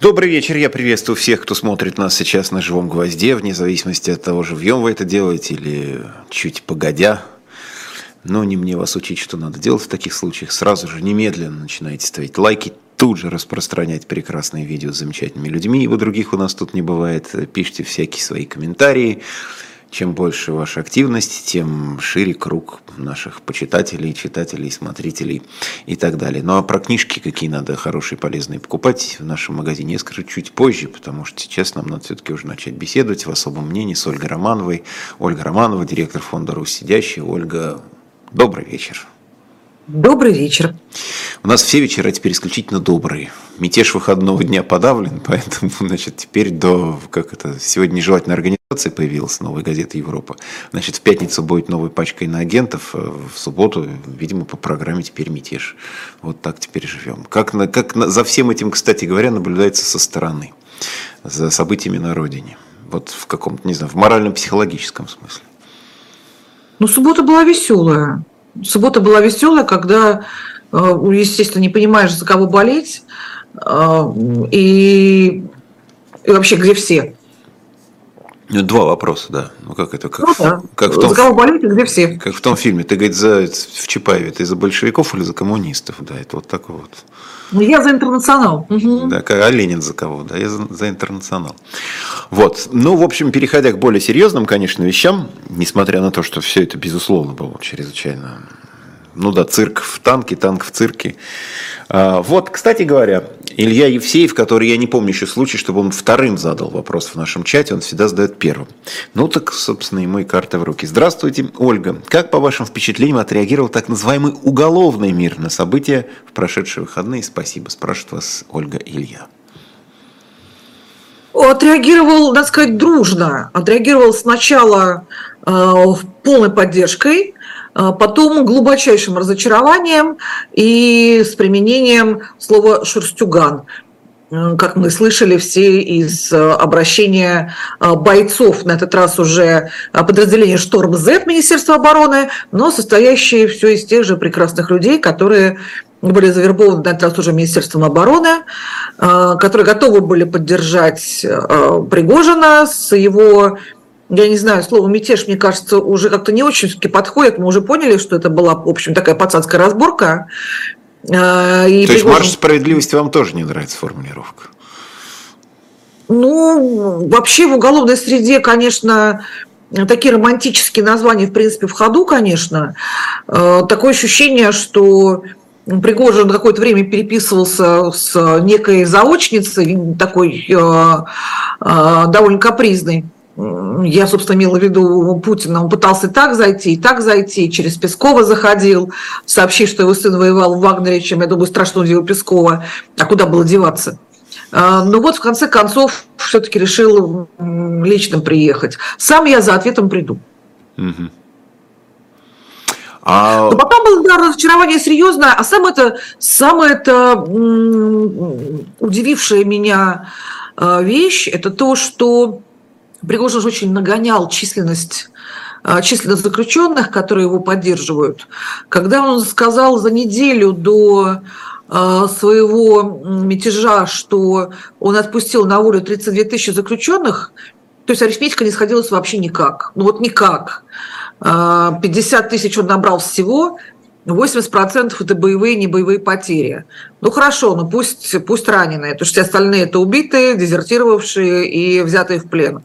Добрый вечер, я приветствую всех, кто смотрит нас сейчас на живом гвозде, вне зависимости от того, живьем вы это делаете или чуть погодя. Но не мне вас учить, что надо делать в таких случаях. Сразу же немедленно начинайте ставить лайки, тут же распространять прекрасные видео с замечательными людьми, ибо других у нас тут не бывает. Пишите всякие свои комментарии. Чем больше ваша активность, тем шире круг наших почитателей, читателей, смотрителей и так далее. Ну а про книжки, какие надо хорошие, полезные покупать в нашем магазине, я скажу чуть позже, потому что сейчас нам надо все-таки уже начать беседовать в особом мнении с Ольгой Романовой. Ольга Романова, директор фонда «Русь сидящий». Ольга, добрый вечер. Добрый вечер. У нас все вечера теперь исключительно добрые. Мятеж выходного дня подавлен, поэтому, значит, теперь до, как это, сегодня нежелательная организация появилась, новая газета Европа. Значит, в пятницу будет новая пачка иноагентов, э, в субботу, видимо, по программе теперь мятеж. Вот так теперь живем. Как, на, как на, за всем этим, кстати говоря, наблюдается со стороны, за событиями на родине. Вот в каком-то, не знаю, в морально-психологическом смысле. Ну, суббота была веселая. Суббота была веселая, когда, э, естественно, не понимаешь, за кого болеть, и, и вообще где все. Ну, два вопроса, да. Ну, как это? Как, ну, да. как в том, за кого болеть и где все. Как в том фильме. Ты, говорит, за, в Чапаеве, ты за большевиков или за коммунистов? Да, это вот такой вот. Ну, я за интернационал. Угу. Да, а Ленин за кого? Да, я за, за интернационал. Вот. Ну, в общем, переходя к более серьезным, конечно, вещам, несмотря на то, что все это, безусловно, было чрезвычайно ну да, цирк в танке, танк в цирке. А, вот, кстати говоря, Илья Евсеев, который, я не помню еще случай, чтобы он вторым задал вопрос в нашем чате, он всегда задает первым. Ну так, собственно, ему и карта в руки. Здравствуйте, Ольга. Как, по вашим впечатлениям, отреагировал так называемый уголовный мир на события в прошедшие выходные? Спасибо, спрашивает вас Ольга Илья. Отреагировал, надо сказать, дружно. Отреагировал сначала э, полной поддержкой, потом глубочайшим разочарованием и с применением слова «шерстюган» как мы слышали все из э, обращения э, бойцов, на этот раз уже э, подразделения «Шторм Z» Министерства обороны, но состоящие все из тех же прекрасных людей, которые были завербованы на этот раз уже Министерством обороны, которые готовы были поддержать Пригожина с его я не знаю, слово «мятеж», мне кажется, уже как-то не очень все-таки подходит. Мы уже поняли, что это была, в общем, такая пацанская разборка. А, и То есть марш справедливости вам тоже не нравится формулировка? Ну, вообще в уголовной среде, конечно, такие романтические названия, в принципе, в ходу, конечно. А, такое ощущение, что Пригожин какое-то время переписывался с некой заочницей, такой э, довольно капризной я, собственно, имела в виду Путина, он пытался так зайти, и так зайти, через Пескова заходил, сообщив, что его сын воевал в Вагнере, чем, я думаю, страшно удивил Пескова, а куда было деваться? А, Но ну вот в конце концов все-таки решил лично приехать. Сам я за ответом приду. Угу. А... Но потом было да, разочарование серьезное, а самое это, самое это удивившая меня а, вещь, это то, что Пригожин же очень нагонял численность а, численность заключенных, которые его поддерживают. Когда он сказал за неделю до а, своего мятежа, что он отпустил на волю 32 тысячи заключенных, то есть арифметика не сходилась вообще никак. Ну вот никак. 50 а, тысяч он набрал всего, 80% это боевые, не боевые потери. Ну хорошо, ну пусть, пусть раненые, потому что все остальные это убитые, дезертировавшие и взятые в плен.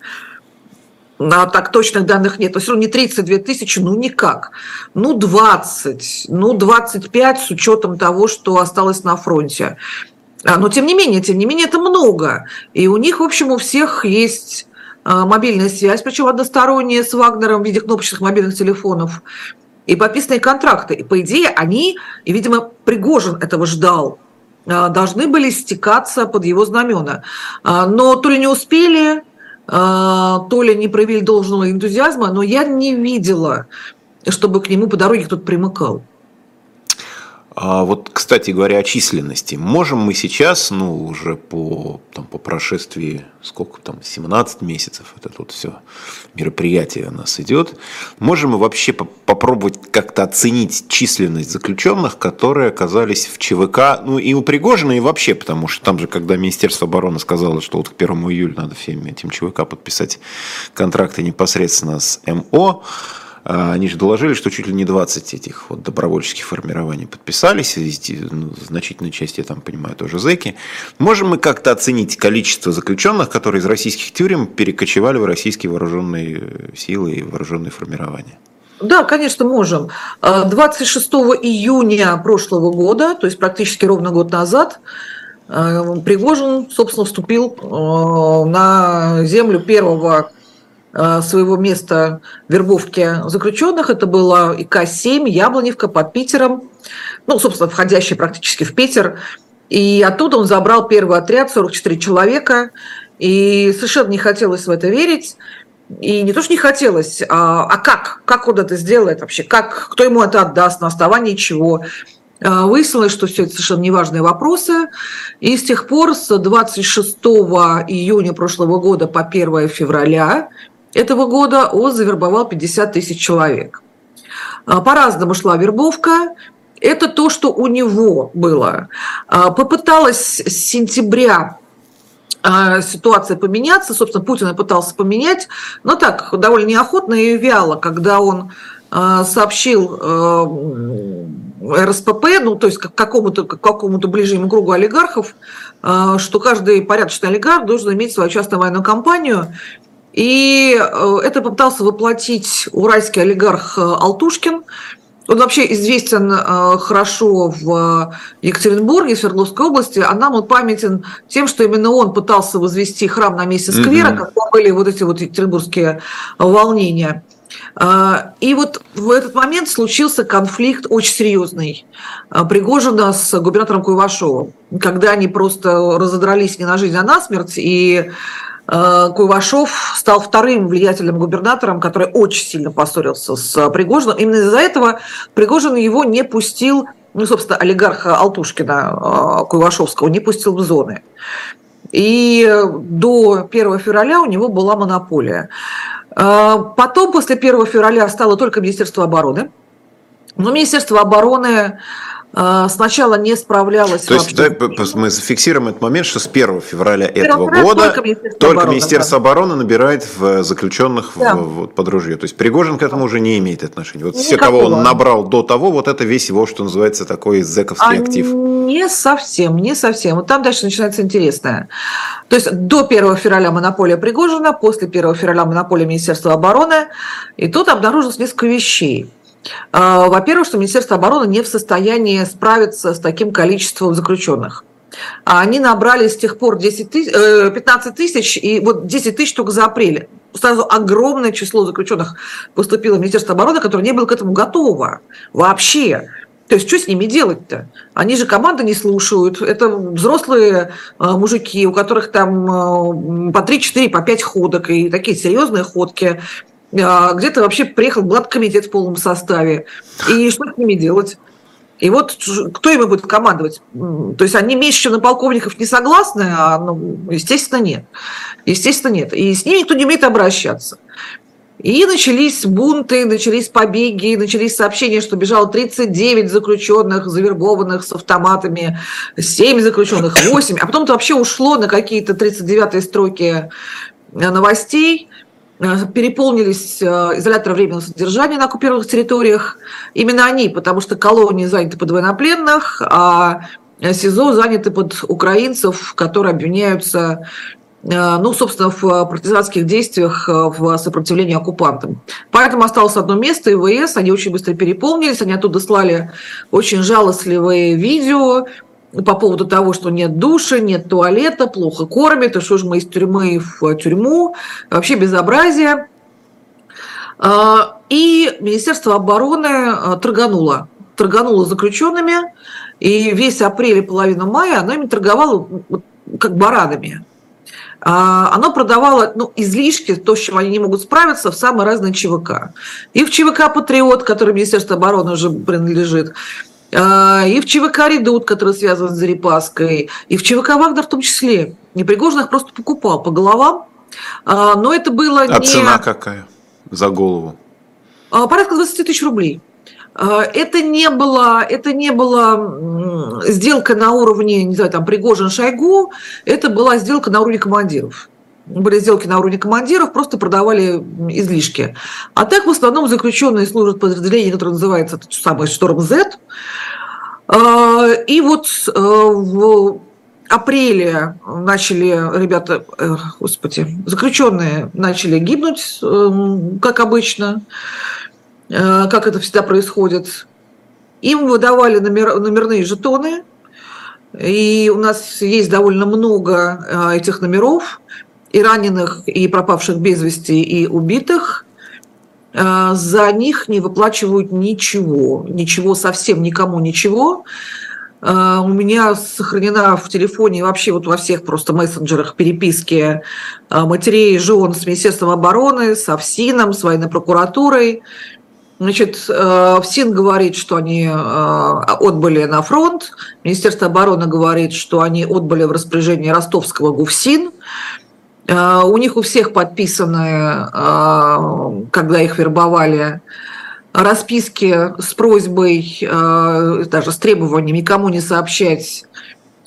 А так точных данных нет. То есть, ну, не 32 тысячи, ну никак. Ну 20, ну 25 с учетом того, что осталось на фронте. А, но тем не менее, тем не менее, это много. И у них, в общем, у всех есть а, мобильная связь, причем односторонняя с Вагнером в виде кнопочных мобильных телефонов и подписанные контракты. И по идее они, и, видимо, Пригожин этого ждал, а, должны были стекаться под его знамена. А, но то ли не успели, а, то ли не проявили должного энтузиазма, но я не видела, чтобы к нему по дороге кто-то примыкал. А вот, кстати говоря, о численности. Можем мы сейчас, ну, уже по, там, по прошествии, сколько там, 17 месяцев, это тут все мероприятие у нас идет, можем мы вообще по попробовать как-то оценить численность заключенных, которые оказались в ЧВК, ну, и у Пригожина, и вообще, потому что там же, когда Министерство обороны сказало, что вот к 1 июля надо всем этим ЧВК подписать контракты непосредственно с МО, они же доложили, что чуть ли не 20 этих вот добровольческих формирований подписались, и, ну, значительной части, я там понимаю, тоже зэки. Можем мы как-то оценить количество заключенных, которые из российских тюрем перекочевали в российские вооруженные силы и вооруженные формирования? Да, конечно, можем. 26 июня прошлого года, то есть практически ровно год назад, э, Пригожин, собственно, вступил э, на землю первого Э, своего места вербовки заключенных. Это было ИК-7, Яблоневка под Питером, ну, собственно, входящий практически в Питер. И оттуда он забрал первый отряд, 44 человека, и совершенно не хотелось в это верить. И не то, что не хотелось, а, а как? Как он это сделает вообще? Как, кто ему это отдаст, на основании чего? Э, выяснилось, что все это совершенно неважные вопросы. И с тех пор, с 26 июня прошлого года по 1 февраля этого года он завербовал 50 тысяч человек. А, по-разному шла вербовка. Это то, что у него было. А, попыталась с сентября а, ситуация поменяться. Собственно, Путин пытался поменять, но так, довольно неохотно и вяло, когда он сообщил РСПП, ну, то есть какому-то какому ближнему кругу олигархов, что каждый порядочный олигарх должен иметь свою частную военную компанию, и э, это попытался воплотить уральский олигарх э, Алтушкин. Он вообще известен э, хорошо в Екатеринбурге, в Свердловской области, а нам он памятен тем, что именно он пытался возвести храм на месте сквера, mm-hmm. когда были вот эти вот екатеринбургские волнения. И вот в этот момент случился конфликт очень серьезный Пригожина с губернатором Куйвашовым, когда они просто разодрались не на жизнь, а на смерть, и Куйвашов стал вторым влиятельным губернатором, который очень сильно поссорился с Пригожиным. Именно из-за этого Пригожин его не пустил, ну, собственно, олигарха Алтушкина э, Куйвашовского не пустил в зоны. И до 1 февраля у него была монополия. Э, потом, после 1 февраля, стало только Министерство обороны. Но Министерство обороны сначала не справлялась. То есть да, мы зафиксируем этот момент, что с 1 февраля этого года только Министерство, только обороны, Министерство да. обороны набирает в заключенных да. в, вот, под ружье. То есть Пригожин к этому уже не имеет отношения. Вот Никакого. все, кого он набрал до того, вот это весь его, что называется, такой зэковский а актив. Не совсем, не совсем. Вот там дальше начинается интересное. То есть до 1 февраля монополия Пригожина, после 1 февраля монополия Министерства обороны. И тут обнаружилось несколько вещей. А, во-первых, что Министерство обороны не в состоянии справиться с таким количеством заключенных. А они набрали с тех пор 10 тысяч, 15 тысяч, и вот 10 тысяч только за апрель. Сразу огромное число заключенных поступило в Министерство обороны, которое не было к этому готово вообще. То есть что с ними делать-то? Они же команды не слушают. Это взрослые а, мужики, у которых там по 3-4, по 5 ходок, и такие серьезные ходки. А, где-то вообще приехал комитет в полном составе. И что с ними делать? И вот кто ими будет командовать? То есть они меньше, чем на полковников не согласны, а, ну, естественно, нет. Естественно, нет. И с ними никто не умеет обращаться. И начались бунты, начались побеги, начались сообщения, что бежало 39 заключенных, завербованных с автоматами, 7 заключенных, 8. А потом это вообще ушло на какие-то 39-е строки новостей – Э, переполнились э, изоляторы временного содержания на оккупированных территориях. Именно они, потому что колонии заняты под военнопленных, а СИЗО заняты под украинцев, которые обвиняются э, ну, собственно, в партизанских действиях в сопротивлении оккупантам. Поэтому осталось одно место, ИВС, они очень быстро переполнились, они оттуда слали очень жалостливые видео, по поводу того, что нет души, нет туалета, плохо кормят, и что же мы из тюрьмы в тюрьму, вообще безобразие. А, и Министерство обороны а, торгануло, торгануло заключенными, и весь апрель и половину мая оно ими торговало как баранами. А, оно продавало ну, излишки, то, с чем они не могут справиться, в самые разные ЧВК. И в ЧВК «Патриот», который Министерство обороны уже принадлежит, и в ЧВК «Редут», который связан с Зарипаской, и в ЧВК «Вагнер» в том числе. Их просто покупал по головам, а, но это было а не... цена какая за голову? Порядка 20 тысяч рублей. Это не было, это не была сделка на уровне, не знаю, там, Пригожин-Шойгу, это была сделка на уровне командиров были сделки на уровне командиров, просто продавали излишки. А так в основном заключенные служат подразделение, которое называется то самое «Шторм Z». А, и вот э, в апреле начали ребята, э, господи, заключенные начали гибнуть, эм, как обычно, э, как это всегда происходит. Им выдавали номер, номерные жетоны, и у нас есть довольно много этих номеров и раненых, и пропавших без вести, и убитых, э, за них не выплачивают ничего, ничего совсем никому ничего. Э, у меня сохранена в телефоне вообще вот во всех просто мессенджерах переписки э, матерей и жен с Министерством обороны, с ФСИНом, с военной прокуратурой. Значит, ФСИН говорит, что они отбыли на фронт, Министерство обороны говорит, что они отбыли в распоряжение ростовского ГУФСИН. Э, у них у всех подписаны, э, когда их вербовали, расписки с просьбой, э, даже с требованием никому не сообщать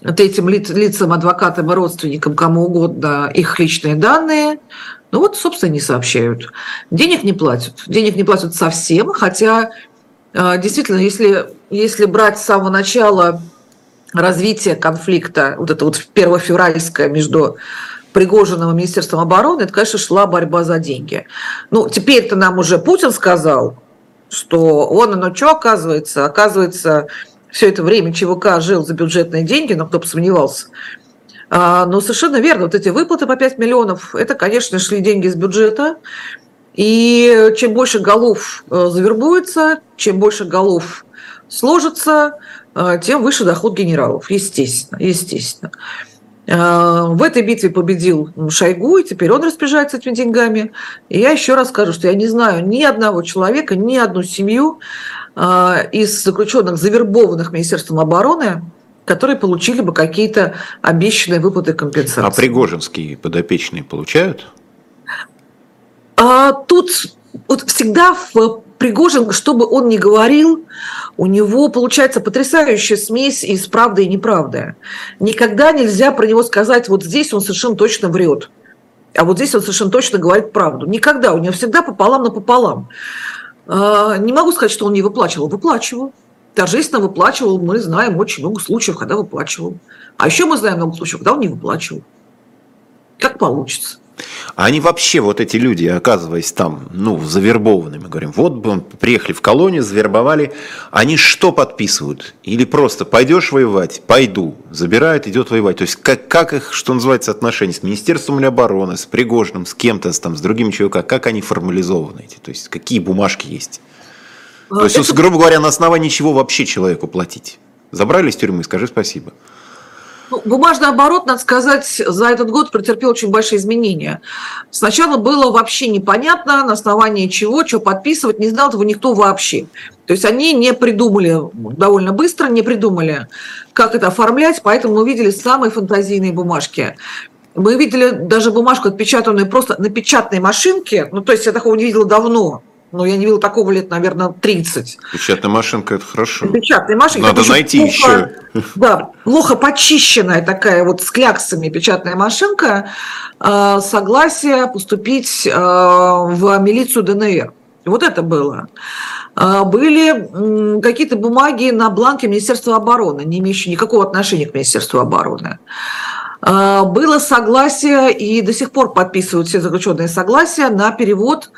этим лицам, адвокатам и родственникам, кому угодно, их личные данные. Ну вот, собственно, не сообщают. Денег не платят. Денег не платят совсем, хотя действительно, если, если брать с самого начала развития конфликта, вот это вот первофевральское между Пригожиным и Министерством обороны, это, конечно, шла борьба за деньги. Ну, теперь-то нам уже Путин сказал, что он, ну что, оказывается, оказывается, все это время ЧВК жил за бюджетные деньги, но кто бы сомневался. А, но совершенно верно, вот эти выплаты по 5 миллионов, это, конечно, шли деньги из бюджета, и чем больше голов э, завербуется, чем больше голов сложится, э, тем выше доход генералов, естественно, естественно. Э, в этой битве победил Шойгу, и теперь он распоряжается этими деньгами. И я еще раз скажу, что я не знаю ни одного человека, ни одну семью э, из заключенных, завербованных Министерством обороны, которые получили бы какие-то обещанные выплаты компенсации. А пригожинские подопечные получают? А, тут вот всегда в Пригожин, что бы он ни говорил, у него получается потрясающая смесь из правды и неправды. Никогда нельзя про него сказать, вот здесь он совершенно точно врет, а вот здесь он совершенно точно говорит правду. Никогда, у него всегда пополам на пополам. А, не могу сказать, что он не выплачивал, выплачивал. Торжественно выплачивал, мы знаем очень много случаев, когда выплачивал. А еще мы знаем много случаев, когда он не выплачивал. Как получится. А они вообще, вот эти люди, оказываясь там, ну, завербованными, говорим, вот бы приехали в колонию, завербовали, они что подписывают? Или просто пойдешь воевать? Пойду. Забирают, идет воевать. То есть как, как их, что называется, отношения с Министерством обороны, с Пригожным, с кем-то, там, с другим человеком, как они формализованы эти? То есть какие бумажки есть? То есть, грубо говоря, на основании чего вообще человеку платить? Забрали из тюрьмы, скажи спасибо. Ну, бумажный оборот, надо сказать, за этот год претерпел очень большие изменения. Сначала было вообще непонятно, на основании чего, что подписывать, не знал этого никто вообще. То есть они не придумали довольно быстро, не придумали, как это оформлять, поэтому мы увидели самые фантазийные бумажки. Мы видели даже бумажку, отпечатанную просто на печатной машинке, ну то есть я такого не видела давно, ну, я не видела такого лет, наверное, 30. Печатная машинка – это хорошо. Печатная машинка. Надо найти плохо, еще. Да, плохо почищенная такая вот с кляксами печатная машинка, э, согласие поступить э, в милицию ДНР. Вот это было. Э, были какие-то бумаги на бланке Министерства обороны, не имеющие никакого отношения к Министерству обороны. Было согласие, и до сих пор подписывают все заключенные согласия на перевод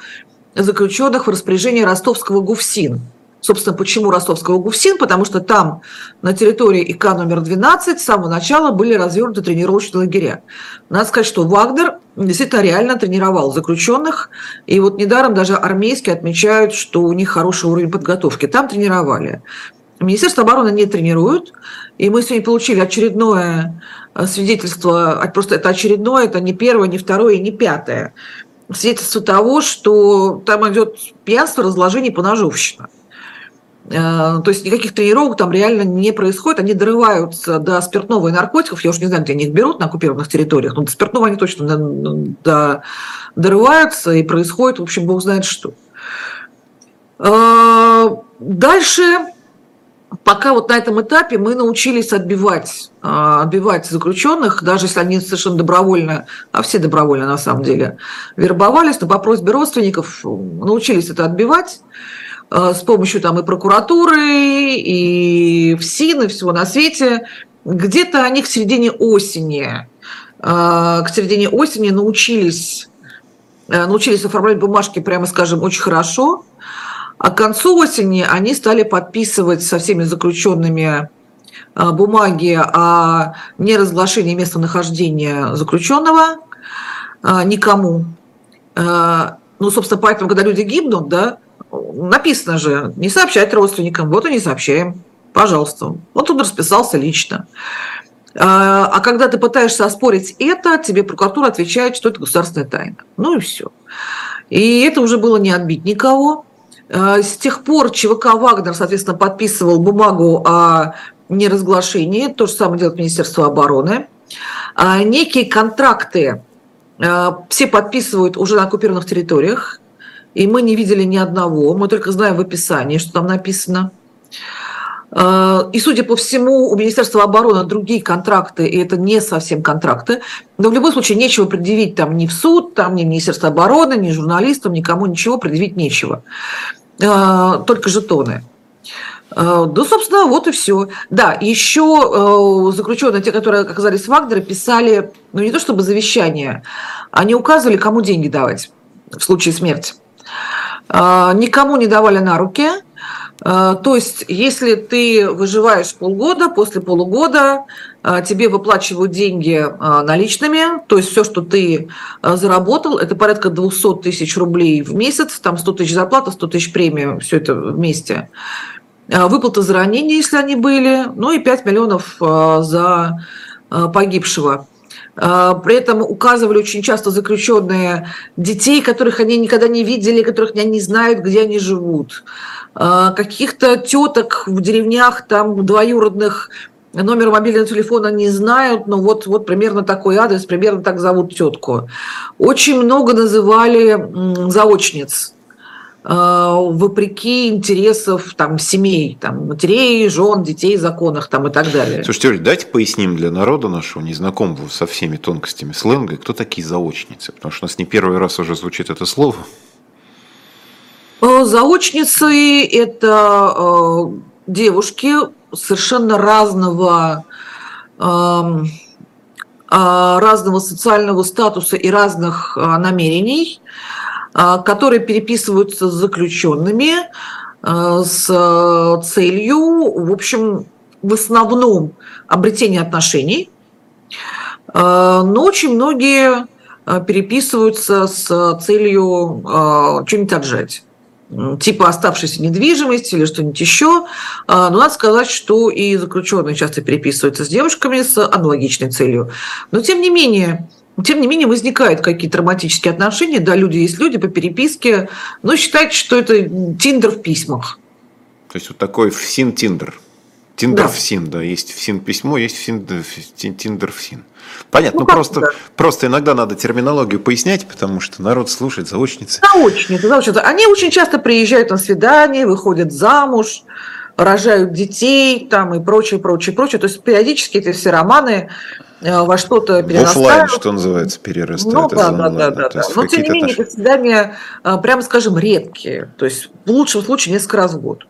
заключенных в распоряжении ростовского ГУФСИН. Собственно, почему ростовского ГУФСИН? Потому что там на территории ИК номер 12 с самого начала были развернуты тренировочные лагеря. Надо сказать, что Вагнер действительно реально тренировал заключенных. И вот недаром даже армейские отмечают, что у них хороший уровень подготовки. Там тренировали. Министерство обороны не тренирует. И мы сегодня получили очередное свидетельство, просто это очередное, это не первое, не второе не пятое свидетельство того, что там идет пьянство, разложение, поножовщина. то есть никаких тренировок там реально не происходит, они дорываются до спиртного и наркотиков, я уже не знаю, где они их берут на оккупированных территориях, но до спиртного они точно до, дорываются, и происходит, в общем, бог знает что. Дальше пока вот на этом этапе мы научились отбивать, а, отбивать заключенных, даже если они совершенно добровольно, а все добровольно на самом деле, вербовались, но по просьбе родственников научились это отбивать а, с помощью там и прокуратуры, и ФСИН, и всего на свете. Где-то они к середине осени, а, к середине осени научились, научились оформлять бумажки, прямо скажем, очень хорошо – а к концу осени они стали подписывать со всеми заключенными а, бумаги о неразглашении местонахождения заключенного а, никому. А, ну, собственно, поэтому, когда люди гибнут, да, написано же, не сообщать родственникам, вот и не сообщаем, пожалуйста. Вот он расписался лично. А когда ты пытаешься оспорить это, тебе прокуратура отвечает, что это государственная тайна. Ну и все. И это уже было не отбить никого. Э, с тех пор ЧВК «Вагнер», соответственно, подписывал бумагу о неразглашении, то же самое делает Министерство обороны. А некие контракты э, все подписывают уже на оккупированных территориях, и мы не видели ни одного, мы только знаем в описании, что там написано. Э, и, судя по всему, у Министерства обороны другие контракты, и это не совсем контракты. Но в любом случае нечего предъявить там ни в суд, там ни Министерство обороны, ни журналистам, никому ничего предъявить нечего. А, только жетоны. А, да, собственно, вот и все. Да, еще заключенные, те, которые оказались в Вагнере, писали, ну не то чтобы завещание, они указывали, кому деньги давать в случае смерти. А, никому не давали на руки, а, то есть, если ты выживаешь полгода, после полугода а, тебе выплачивают деньги а, наличными, то есть все, что ты заработал, это порядка 200 тысяч рублей в месяц, там 100 тысяч зарплата, 100 тысяч премии, все это вместе. Выплаты за ранения, если они были, ну и 5 миллионов за погибшего. При этом указывали очень часто заключенные детей, которых они никогда не видели, которых они не знают, где они живут. А, каких-то теток в деревнях, там двоюродных, номер мобильного телефона не знают, но вот, вот примерно такой адрес, примерно так зовут тетку. Очень много называли заочниц, а, вопреки интересов там, семей, там, матерей, жен, детей, законах там, и так далее. Слушайте, Оль, давайте поясним для народа нашего, незнакомого со всеми тонкостями сленга, кто такие заочницы, потому что у нас не первый раз уже звучит это слово. Э, заочницы – это э, девушки совершенно разного эм, э, разного социального статуса и разных намерений, которые переписываются с заключенными с целью, в общем, в основном обретения отношений, но очень многие переписываются с целью что-нибудь отжать типа оставшейся недвижимости или что-нибудь еще. А, но надо сказать, что и заключенные часто переписываются с девушками с аналогичной целью. Но тем не менее, тем не менее, возникают какие-то романтические отношения. Да, люди есть люди по переписке, но считайте, что это Тиндер в письмах. То есть вот такой ФСИН-Тиндер. Тиндер да. в СИН, да, есть в СИН письмо, есть в СИН, Тиндер в СИН. Понятно, ну, ну просто, да. просто иногда надо терминологию пояснять, потому что народ слушает заочницы. Заочницы, заочницы. Они очень часто приезжают на свидание, выходят замуж, рожают детей там и прочее, прочее, прочее. То есть периодически эти все романы э, во что-то перерастают. Оффлайн, что называется, перерастают. Ну, да, да, да, да, да. Но тем не менее, это свидания, э, прямо скажем, редкие. То есть в лучшем случае несколько раз в год.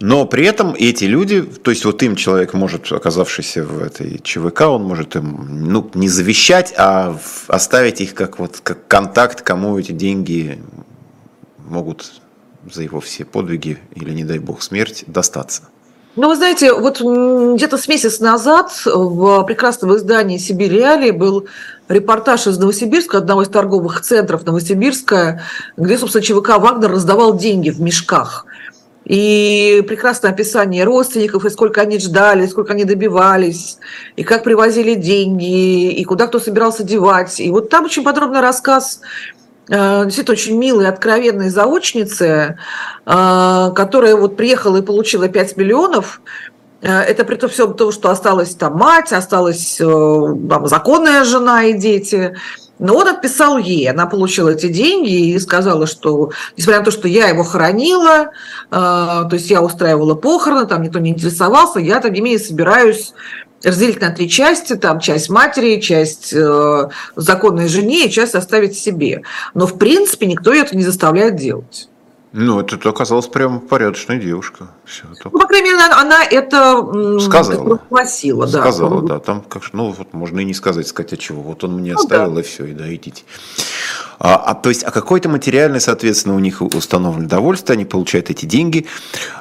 Но при этом эти люди, то есть вот им человек может, оказавшийся в этой ЧВК, он может им ну, не завещать, а оставить их как, вот, как контакт, кому эти деньги могут за его все подвиги или, не дай бог, смерть достаться. Ну, вы знаете, вот где-то с месяц назад в прекрасном издании «Сибирь реалии» был репортаж из Новосибирска, одного из торговых центров Новосибирска, где, собственно, ЧВК «Вагнер» раздавал деньги в мешках – и прекрасное описание родственников, и сколько они ждали, сколько они добивались, и как привозили деньги, и куда кто собирался девать. И вот там очень подробный рассказ действительно очень милой, откровенной заочницы, э, которая вот приехала и получила 5 миллионов, это при том всем том, что осталась там мать, осталась там, законная жена и дети. Но он отписал ей, она получила эти деньги и сказала, что, несмотря на то, что я его хоронила, э, то есть я устраивала похороны, там никто не интересовался, я, тем не менее, собираюсь разделить на три части, там часть матери, часть э, законной жене и часть оставить себе. Но, в принципе, никто это не заставляет делать. Ну, это оказалась прям порядочная девушка. Все, это... Ну, по крайней мере, она, она это сказала. Пригласила, да. Сказала, да. Там, как, ну, вот можно и не сказать, сказать, от чего. Вот он мне ну, оставил, да. и все, и да, идите. А, а, то есть, а какой-то материальный, соответственно, у них установлен довольствие, они получают эти деньги.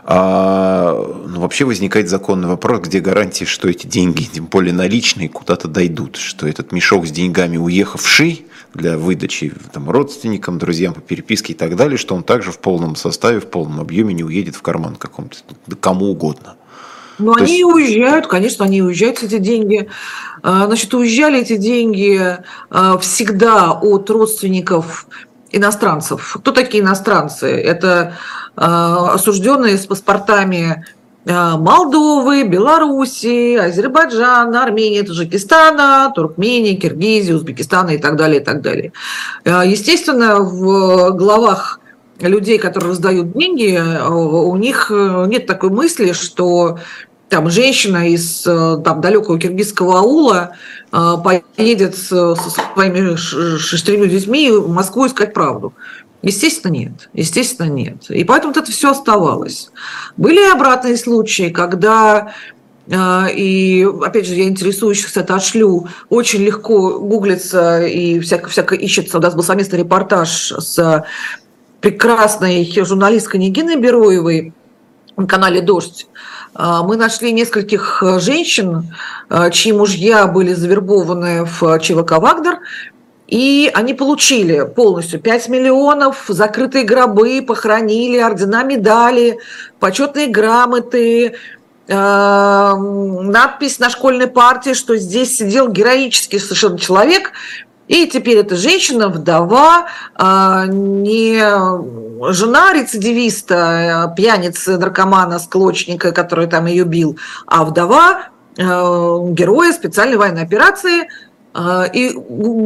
А, ну, вообще возникает законный вопрос, где гарантии, что эти деньги, тем более наличные, куда-то дойдут, что этот мешок с деньгами уехавший, для выдачи там, родственникам, друзьям по переписке и так далее, что он также в полном составе, в полном объеме не уедет в карман каком-то, кому угодно. Ну, они есть... уезжают, конечно, они уезжают эти деньги. А, значит, уезжали эти деньги а, всегда от родственников иностранцев. Кто такие иностранцы? Это а, осужденные с паспортами Э, Молдовы, Белоруссии, Азербайджана, Армении, Таджикистана, Туркмении, Киргизии, Узбекистана и так далее, и так далее. Э, естественно, в главах людей, которые раздают деньги, э, у них нет такой мысли, что там женщина из там, далекого киргизского аула поедет со своими шестерыми детьми в Москву искать правду. Естественно, нет. Естественно, нет. И поэтому это все оставалось. Были обратные случаи, когда э, и, опять же, я интересующихся это отшлю. Очень легко гуглится и всяко, всяко ищется. У нас был совместный репортаж с прекрасной журналисткой Нигиной Бероевой на канале «Дождь». Э, мы нашли нескольких женщин, э, чьи мужья были завербованы в ЧВК «Вагнер», и они получили полностью 5 миллионов, закрытые гробы, похоронили, ордена, медали, почетные грамоты, э, надпись на школьной партии, что здесь сидел героический совершенно человек, и теперь эта женщина, вдова, э, не жена рецидивиста, э, пьяницы, наркомана, склочника, который там ее бил, а вдова э, героя специальной военной операции – а, и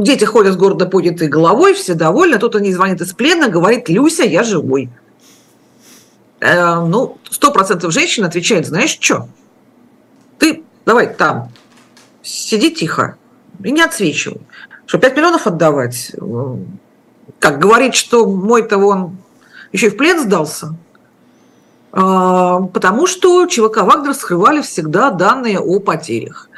дети ходят с города поднятой головой, все довольны. Тут они звонят из плена, говорит, Люся, я живой. Э, ну, сто процентов женщин отвечает, знаешь что? Ты давай там, сиди тихо и не отсвечивай. Что, 5 миллионов отдавать? Как говорить, что мой-то он еще и в плен сдался? А, потому что ЧВК Вагнер скрывали всегда данные о потерях.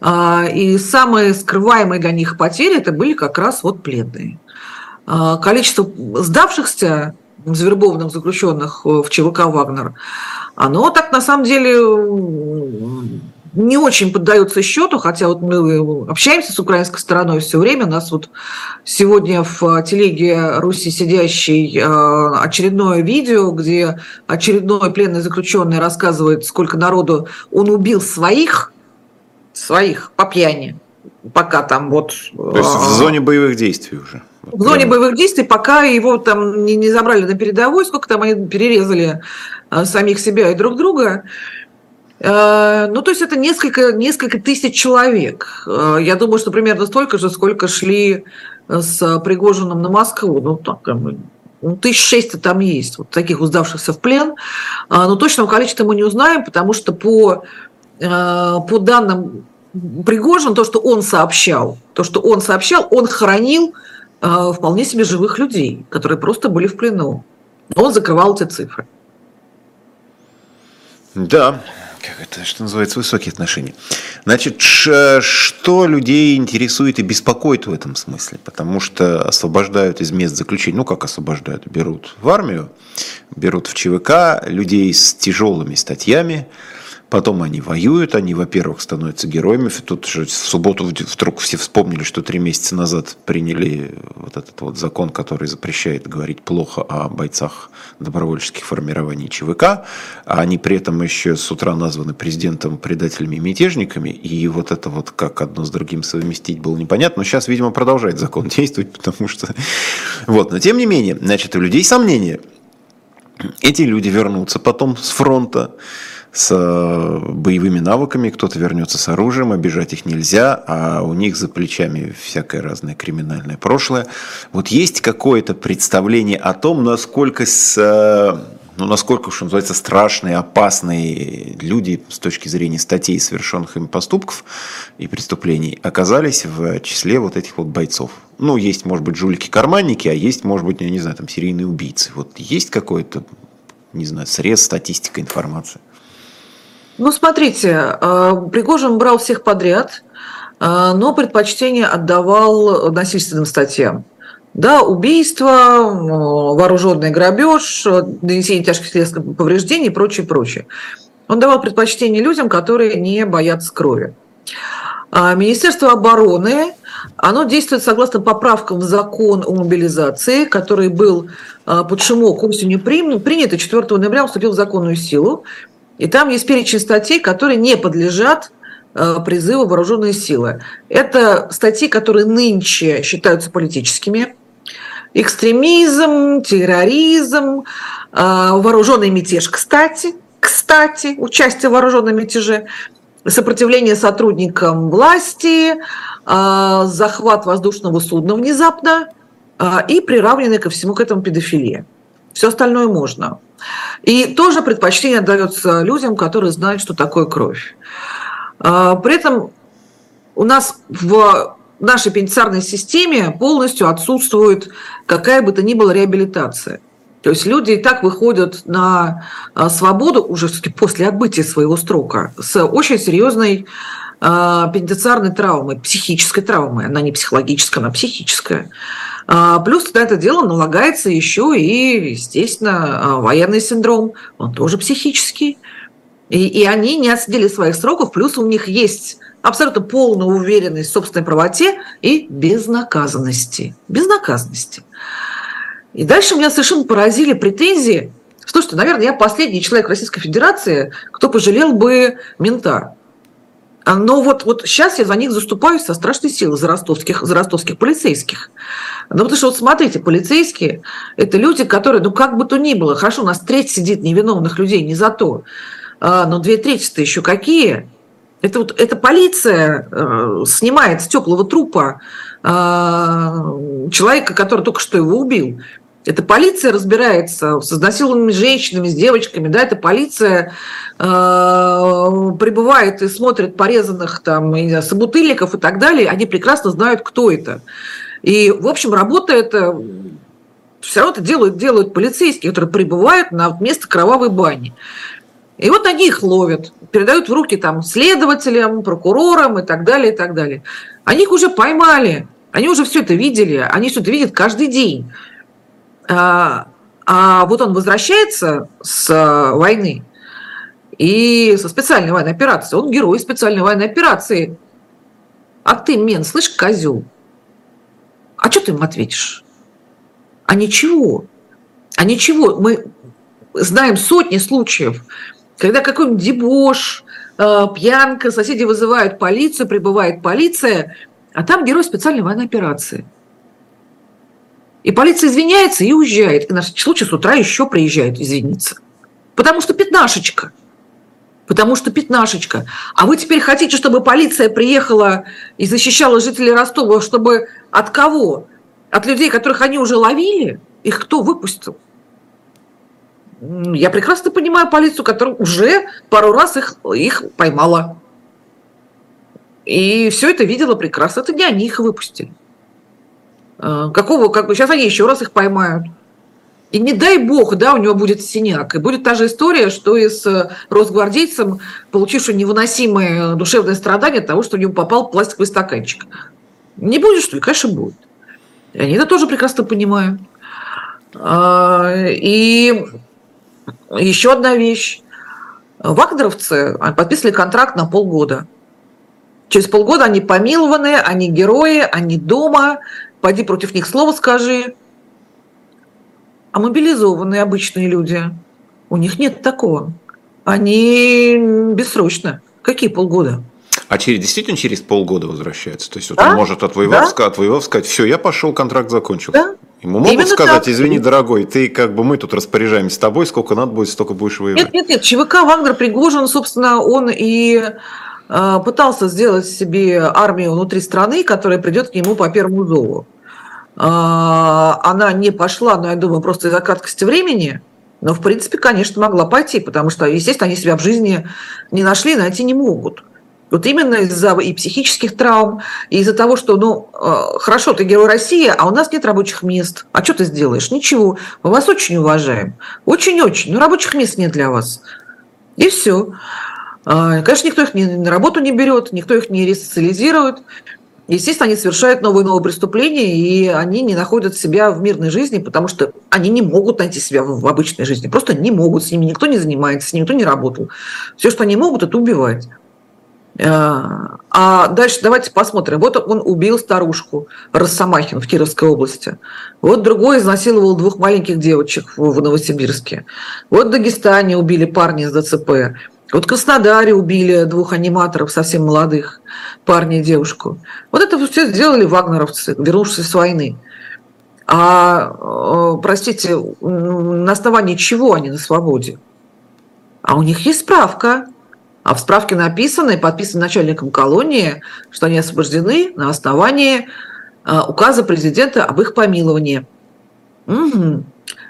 А, и самые скрываемые для них потери это были как раз вот пленные. А, количество сдавшихся завербованных заключенных в ЧВК «Вагнер», оно так на самом деле не очень поддается счету, хотя вот мы общаемся с украинской стороной все время. У нас вот сегодня в телеге Руси сидящий а, очередное видео, где очередной пленный заключенный рассказывает, сколько народу он убил своих – своих по пьяни, пока там вот... То есть в а, зоне боевых действий уже? В зоне боевых действий, пока его там не, не забрали на передовой, сколько там они перерезали а, самих себя и друг друга. А, ну, то есть это несколько, несколько тысяч человек. Я думаю, что примерно столько же, сколько шли с Пригожиным на Москву. Ну, так, ну, тысяч шесть там есть, вот таких сдавшихся в плен. Но точного количества мы не узнаем, потому что по Э, по данным Пригожин, то, что он сообщал, то, что он сообщал, он хоронил э, вполне себе живых людей, которые просто были в плену. Он закрывал эти цифры. Да, как это, что называется, высокие отношения. Значит, что людей интересует и беспокоит в этом смысле? Потому что освобождают из мест заключения, ну как освобождают, берут в армию, берут в ЧВК людей с тяжелыми статьями, Потом они воюют, они, во-первых, становятся героями. Тут же в субботу вдруг все вспомнили, что три месяца назад приняли вот этот вот закон, который запрещает говорить плохо о бойцах добровольческих формирований ЧВК, а они при этом еще с утра названы президентом предателями и мятежниками, и вот это вот как одно с другим совместить было непонятно, но сейчас, видимо, продолжает закон действовать, потому что... Вот, но тем не менее, значит, у людей сомнения. Эти люди вернутся потом с фронта, с э, боевыми навыками, кто-то вернется с оружием, обижать их нельзя, а у них за плечами всякое разное криминальное прошлое. Вот есть какое-то представление о том, насколько с э, ну, насколько, что называется, страшные, опасные люди с точки зрения статей, совершенных им поступков и преступлений, оказались в числе вот этих вот бойцов. Ну, есть, может быть, жулики-карманники, а есть, может быть, я не знаю, там, серийные убийцы. Вот есть какой-то, не знаю, срез, статистика, информация? Ну, смотрите, э, Пригожин брал всех подряд, э, но предпочтение отдавал насильственным статьям. Да, убийство, вооруженный грабеж, нанесение тяжких телесных повреждений и прочее, прочее. Он давал предпочтение людям, которые не боятся крови. А Министерство обороны, оно действует согласно поправкам в закон о мобилизации, который был под шумок осенью принят, и 4 ноября вступил в законную силу. И там есть перечень статей, которые не подлежат э, призыву вооруженные силы. Это статьи, которые нынче считаются политическими. Экстремизм, терроризм, э, вооруженный мятеж, кстати, кстати, участие в вооруженном мятеже, сопротивление сотрудникам власти, э, захват воздушного судна внезапно и приравненная ко всему к этому педофилия. Все остальное можно. И тоже предпочтение отдается людям, которые знают, что такое кровь. А, при этом у нас в нашей пенитенциарной системе полностью отсутствует какая бы то ни была реабилитация. То есть люди и так выходят на а, свободу уже все-таки после отбытия своего срока с очень серьезной а, пенитенциарной травмой, психической травмой. Она не психологическая, она психическая. А, плюс на это дело налагается еще и, естественно, а, военный синдром, он тоже психический. И, и они не отсидели своих сроков, плюс у них есть абсолютно полная уверенность в собственной правоте и безнаказанности. Безнаказанности. И дальше меня совершенно поразили претензии. Слушайте, наверное, я последний человек Российской Федерации, кто пожалел бы мента. А, но вот, вот сейчас я за них заступаюсь со страшной силой, за ростовских, за ростовских полицейских. Ну, потому что вот смотрите, полицейские – это люди, которые, ну, как бы то ни было, хорошо, у нас треть сидит невиновных людей, не за то, а, но две трети-то еще какие? Это вот эта полиция э, снимает с теплого трупа э, человека, который только что его убил. Это полиция разбирается с изнасилованными женщинами, с девочками, да, это полиция э, прибывает и смотрит порезанных там и собутыльников и так далее, они прекрасно знают, кто это. И, в общем, работа это все равно это делают, делают полицейские, которые прибывают на место кровавой бани. И вот они их ловят, передают в руки там следователям, прокурорам и так далее, и так далее. Они их уже поймали, они уже все это видели, они все это видят каждый день. А, а вот он возвращается с а, войны и со специальной военной операции. Он герой специальной военной операции. А ты, мен, слышь, козел, а что ты им ответишь? А ничего. А ничего. Мы знаем сотни случаев, когда какой-нибудь дебош, а, пьянка, соседи вызывают полицию, прибывает полиция, а там герой специальной военной операции – и полиция извиняется и уезжает. И на случай с утра еще приезжает извиниться. Потому что пятнашечка. Потому что пятнашечка. А вы теперь хотите, чтобы полиция приехала и защищала жителей Ростова, чтобы от кого? От людей, которых они уже ловили? Их кто выпустил? Я прекрасно понимаю полицию, которая уже пару раз их, их поймала. И все это видела прекрасно. Это не они их выпустили. Э, какого, как, сейчас они еще раз их поймают. И не дай бог, да, у него будет синяк. И будет та же история, что и с э, росгвардейцем, получившим невыносимое душевное страдание от того, что у него попал пластиковый стаканчик. Не будет, что ли? Конечно, будет. И они это тоже прекрасно понимают. А, и еще одна вещь. Вагнеровцы подписывали контракт на полгода. Через полгода они помилованы, они герои, они дома. Пойди против них слово скажи. А мобилизованные обычные люди, у них нет такого. Они бессрочно. Какие полгода? А через, действительно через полгода возвращается? То есть вот да? он может отвоевав, да? отвоевав, сказать, все, я пошел, контракт закончился. Да? Ему могут Именно сказать, так. извини, дорогой, ты как бы мы тут распоряжаемся с тобой, сколько надо будет, столько будешь воевать. Нет, нет, нет, ЧВК Вагнер Пригожин, собственно, он и пытался сделать себе армию внутри страны, которая придет к нему по первому зову. Э, она не пошла, но я думаю, просто из-за краткости времени, но, в принципе, конечно, могла пойти, потому что, естественно, они себя в жизни не нашли, найти не могут. Вот именно из-за и психических травм, и из-за того, что, ну, э, хорошо, ты герой России, а у нас нет рабочих мест. А что ты сделаешь? Ничего. Мы вас очень уважаем. Очень-очень. Но рабочих мест нет для вас. И все. А, конечно, никто их на работу не берет, никто их не ресоциализирует. Естественно, они совершают новые и новые преступления, и они не находят себя в мирной жизни, потому что они не могут найти себя в обычной жизни. Просто не могут, с ними никто не занимается, с ними никто не работал. Все, что они могут, это убивать. А, а дальше давайте посмотрим. Вот он убил старушку Росомахин в Кировской области. Вот другой изнасиловал двух маленьких девочек в Новосибирске. Вот в Дагестане убили парня из ДЦП. Вот в Краснодаре убили двух аниматоров совсем молодых, парня и девушку. Вот это все сделали вагнеровцы, вернувшись с войны. А, э, простите, на основании чего они на свободе? А у них есть справка – а в справке написано и подписано начальником колонии, что они освобождены на основании а, указа президента об их помиловании. Угу.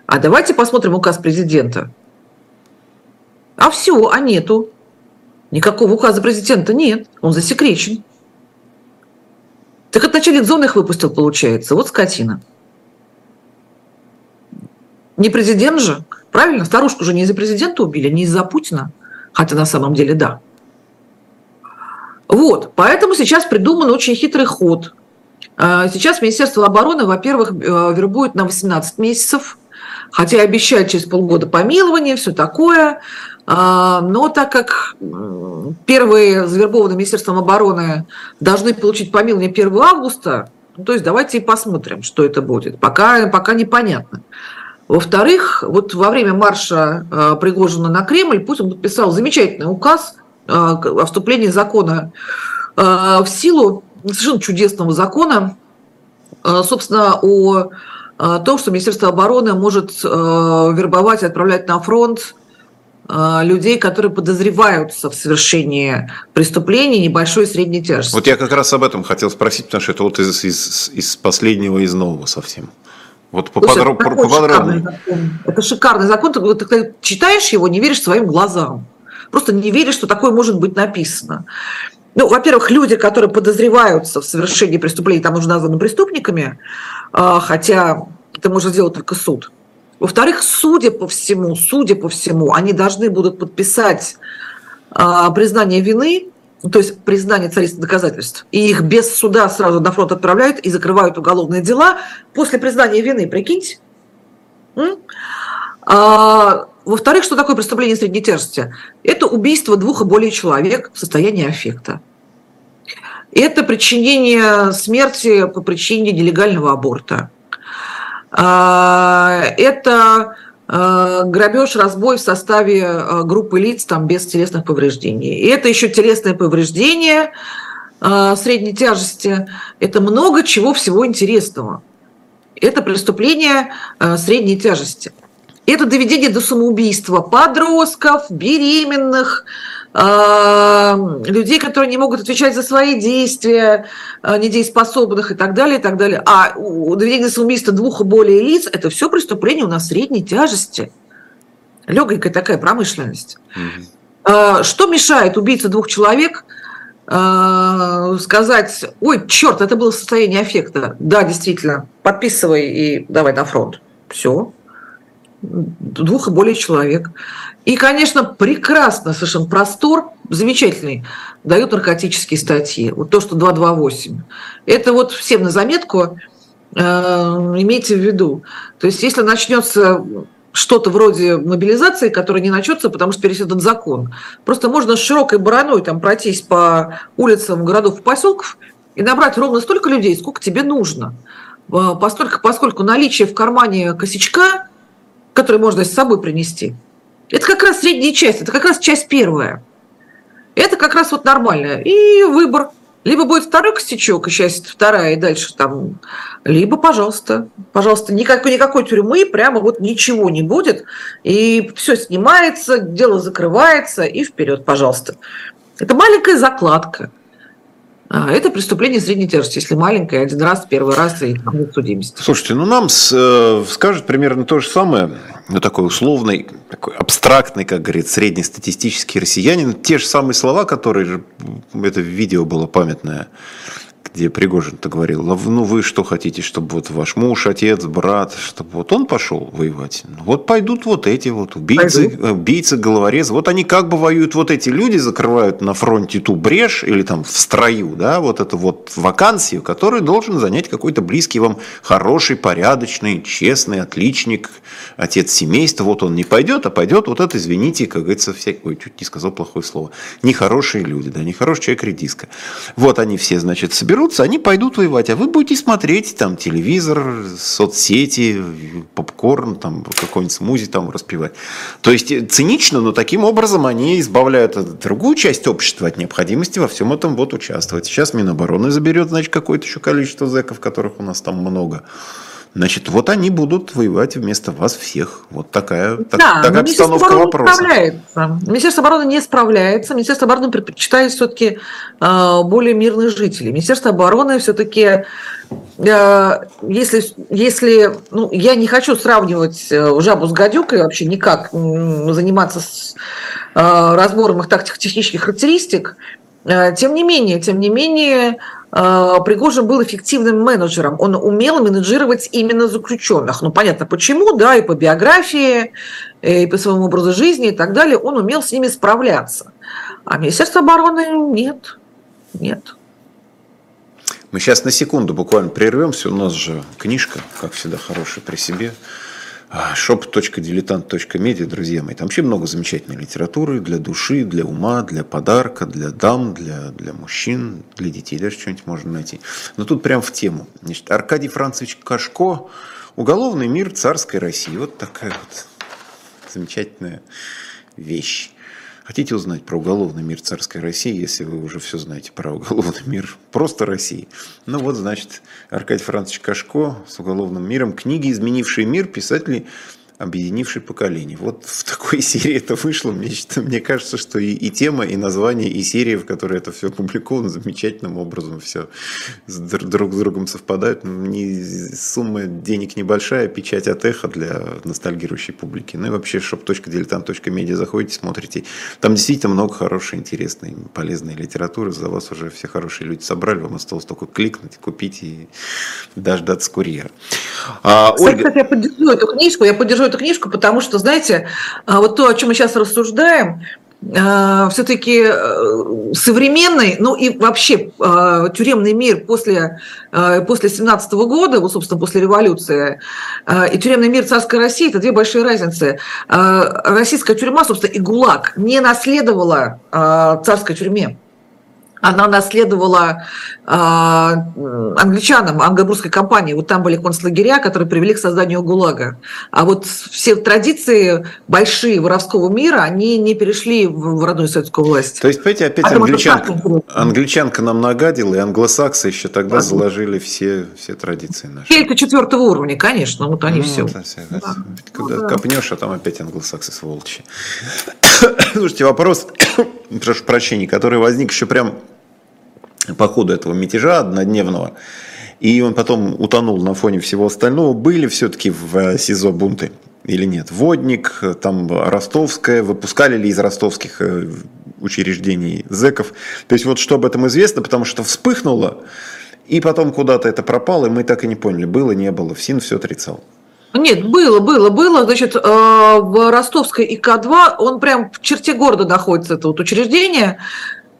А давайте посмотрим указ президента. А все, а нету. Никакого указа президента нет, он засекречен. Так это начальник зоны их выпустил, получается. Вот скотина. Не президент же, правильно? Старушку же не из-за президента убили, не из-за Путина хотя на самом деле да. Вот, поэтому сейчас придуман очень хитрый ход. А, сейчас Министерство обороны, во-первых, э, вербует на 18 месяцев, хотя обещают через полгода помилование, все такое. А, но так как первые завербованные Министерством обороны должны получить помилование 1 августа, ну, то есть давайте и посмотрим, что это будет. Пока, пока непонятно. Во-вторых, вот во время марша э, Пригожина на Кремль Путин подписал замечательный указ э, о вступлении закона в силу, совершенно чудесного закона, собственно, о том, что Министерство обороны может вербовать и отправлять на фронт людей, которые подозреваются в совершении преступлений небольшой и средней тяжести. Вот я как раз об этом хотел спросить, потому что это вот из, из, из последнего, из нового совсем. Вот Слушай, поподробнее. Закон. Это шикарный закон. Ты, ты читаешь его, не веришь своим глазам. Просто не веришь, что такое может быть написано. Ну, во-первых, люди, которые подозреваются в совершении преступлений, там уже названы преступниками, а, хотя это может сделать только суд. Во-вторых, судя по всему, судя по всему, они должны будут подписать а, признание вины то есть признание царистных доказательств, и их без суда сразу на фронт отправляют и закрывают уголовные дела после признания вины, прикиньте. А, во-вторых, что такое преступление средней? Это убийство двух и более человек в состоянии аффекта. Это причинение смерти по причине нелегального аборта. А, это Э, грабеж, разбой в составе э, группы лиц там, без телесных повреждений. И это еще телесное повреждение э, средней тяжести. Это много чего всего интересного. Это преступление средней тяжести. Это доведение до самоубийства подростков, беременных, людей, которые не могут отвечать за свои действия, недееспособных и так далее, и так далее. А доведение до самоубийства двух и более лиц – это все преступления у нас средней тяжести. Легенькая такая промышленность. Угу. Что мешает убийце двух человек сказать, ой, черт, это было состояние аффекта. Да, действительно, подписывай и давай на фронт. Все. Двух и более человек. И, конечно, прекрасно совершенно простор, замечательный, дают наркотические статьи. Вот то, что 228. Это вот всем на заметку, э, имейте в виду. То есть, если начнется что-то вроде мобилизации, которая не начнется, потому что переседан закон. Просто можно с широкой бараной там пройтись по улицам городов и поселков и набрать ровно столько людей, сколько тебе нужно. Э, поскольку, поскольку наличие в кармане косячка, который можно с собой принести, это как раз средняя часть, это как раз часть первая. Это как раз вот нормально. И выбор. Либо будет второй косячок, и часть вторая, и дальше там, либо, пожалуйста, пожалуйста, никакой, никакой тюрьмы, прямо вот ничего не будет, и все снимается, дело закрывается, и вперед, пожалуйста. Это маленькая закладка. А, это преступление средней тяжести, если маленькое, один раз, первый раз, и там нет. Слушайте, ну нам с, э, скажут примерно то же самое, ну такой условный, такой абстрактный, как говорит, среднестатистический россиянин, те же самые слова, которые, это видео было памятное, где Пригожин-то говорил, ну вы что хотите, чтобы вот ваш муж, отец, брат, чтобы вот он пошел воевать? Ну, вот пойдут вот эти вот убийцы, Пойду. убийцы, головорезы. Вот они как бы воюют, вот эти люди закрывают на фронте ту брешь или там в строю, да, вот эту вот вакансию, которую должен занять какой-то близкий вам хороший, порядочный, честный, отличник, отец семейства. Вот он не пойдет, а пойдет вот это, извините, как говорится, все, ой, чуть не сказал плохое слово, нехорошие люди, да, нехороший человек редиска. Вот они все, значит, соберут соберутся, они пойдут воевать, а вы будете смотреть там телевизор, соцсети, попкорн, там какой-нибудь смузи там распивать. То есть э, цинично, но таким образом они избавляют другую часть общества от необходимости во всем этом вот участвовать. Сейчас Минобороны заберет, значит, какое-то еще количество зэков, которых у нас там много. Значит, вот они будут воевать вместо вас всех. Вот такая, да, так, такая обстановка вопроса. Справляется. Министерство обороны не справляется. Министерство обороны предпочитает все-таки э, более мирных жителей. Министерство обороны все-таки, э, если, если ну, я не хочу сравнивать э, жабу с гадюкой вообще никак, заниматься с э, разбором их тактико-технических характеристик, э, тем не менее, тем не менее, Пригожин был эффективным менеджером. Он умел менеджировать именно заключенных. Ну, понятно, почему, да, и по биографии, и по своему образу жизни и так далее. Он умел с ними справляться. А Министерство обороны нет. Нет. Мы сейчас на секунду буквально прервемся. У нас же книжка, как всегда, хорошая при себе shop.diletant.media, друзья мои. Там вообще много замечательной литературы для души, для ума, для подарка, для дам, для, для мужчин, для детей даже что-нибудь можно найти. Но тут прям в тему. Значит, Аркадий Францович Кашко «Уголовный мир царской России». Вот такая вот замечательная вещь. Хотите узнать про уголовный мир царской России, если вы уже все знаете про уголовный мир просто России? Ну вот, значит, Аркадий Францович Кашко с уголовным миром. Книги, изменившие мир, писатели объединивший поколение. Вот в такой серии это вышло. Мне, мне кажется, что и, и тема, и название, и серия, в которой это все опубликовано, замечательным образом все друг с другом совпадают. Не, сумма денег небольшая, печать от эхо для ностальгирующей публики. Ну и вообще shop.diletant.media заходите, смотрите. Там действительно много хорошей, интересной, полезной литературы. За вас уже все хорошие люди собрали. Вам осталось только кликнуть, купить и дождаться курьера. А, Ольга... Кстати, я поддержу эту книжку. Я поддержу эту книжку, потому что, знаете, а, вот то, о чем мы сейчас рассуждаем, а, все-таки э, современный, ну и вообще а, тюремный мир после, после 17 года, вот, собственно, после революции, и тюремный мир царской России – это две большие разницы. Российская тюрьма, собственно, и ГУЛАГ не наследовала царской тюрьме она наследовала э, англичанам, англобургской компании. Вот там были концлагеря, которые привели к созданию ГУЛАГа. А вот все традиции большие воровского мира, они не перешли в, в родную советскую власть. То есть, понимаете, опять а англичанка, англичанка нам нагадила, и англосаксы еще тогда да. заложили все, все традиции наши. Кельты четвертого уровня, конечно, вот они ну, все. Это, да. Когда ну, копнешь, а там опять англосаксы сволочи. Слушайте, вопрос, прошу прощения, который возник еще прям по ходу этого мятежа однодневного, и он потом утонул на фоне всего остального, были все-таки в э, СИЗО бунты или нет? Водник, там Ростовская, выпускали ли из ростовских э, учреждений зеков? То есть вот что об этом известно, потому что вспыхнуло, и потом куда-то это пропало, и мы так и не поняли, было, не было. ФСИН все отрицал. Нет, было, было, было. Значит, э, в Ростовской ИК-2, он прям в черте города находится, это вот учреждение,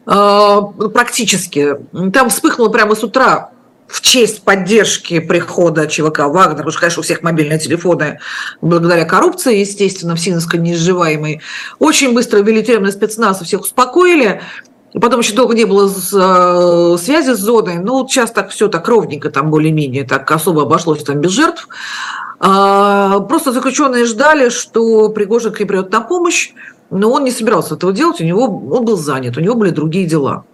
э, практически. Там вспыхнуло прямо с утра в честь поддержки прихода ЧВК «Вагнер», потому что, конечно, у всех мобильные телефоны благодаря коррупции, естественно, в Синско неизживаемой, очень быстро ввели тюремный спецназ, всех успокоили, Потом еще долго не было э, связи с зоной. Ну, сейчас так все так ровненько, там более-менее, так особо обошлось там без жертв. А, просто заключенные ждали, что Пригожин к ним придет на помощь, но он не собирался этого делать, у него, он был занят, у него были другие дела.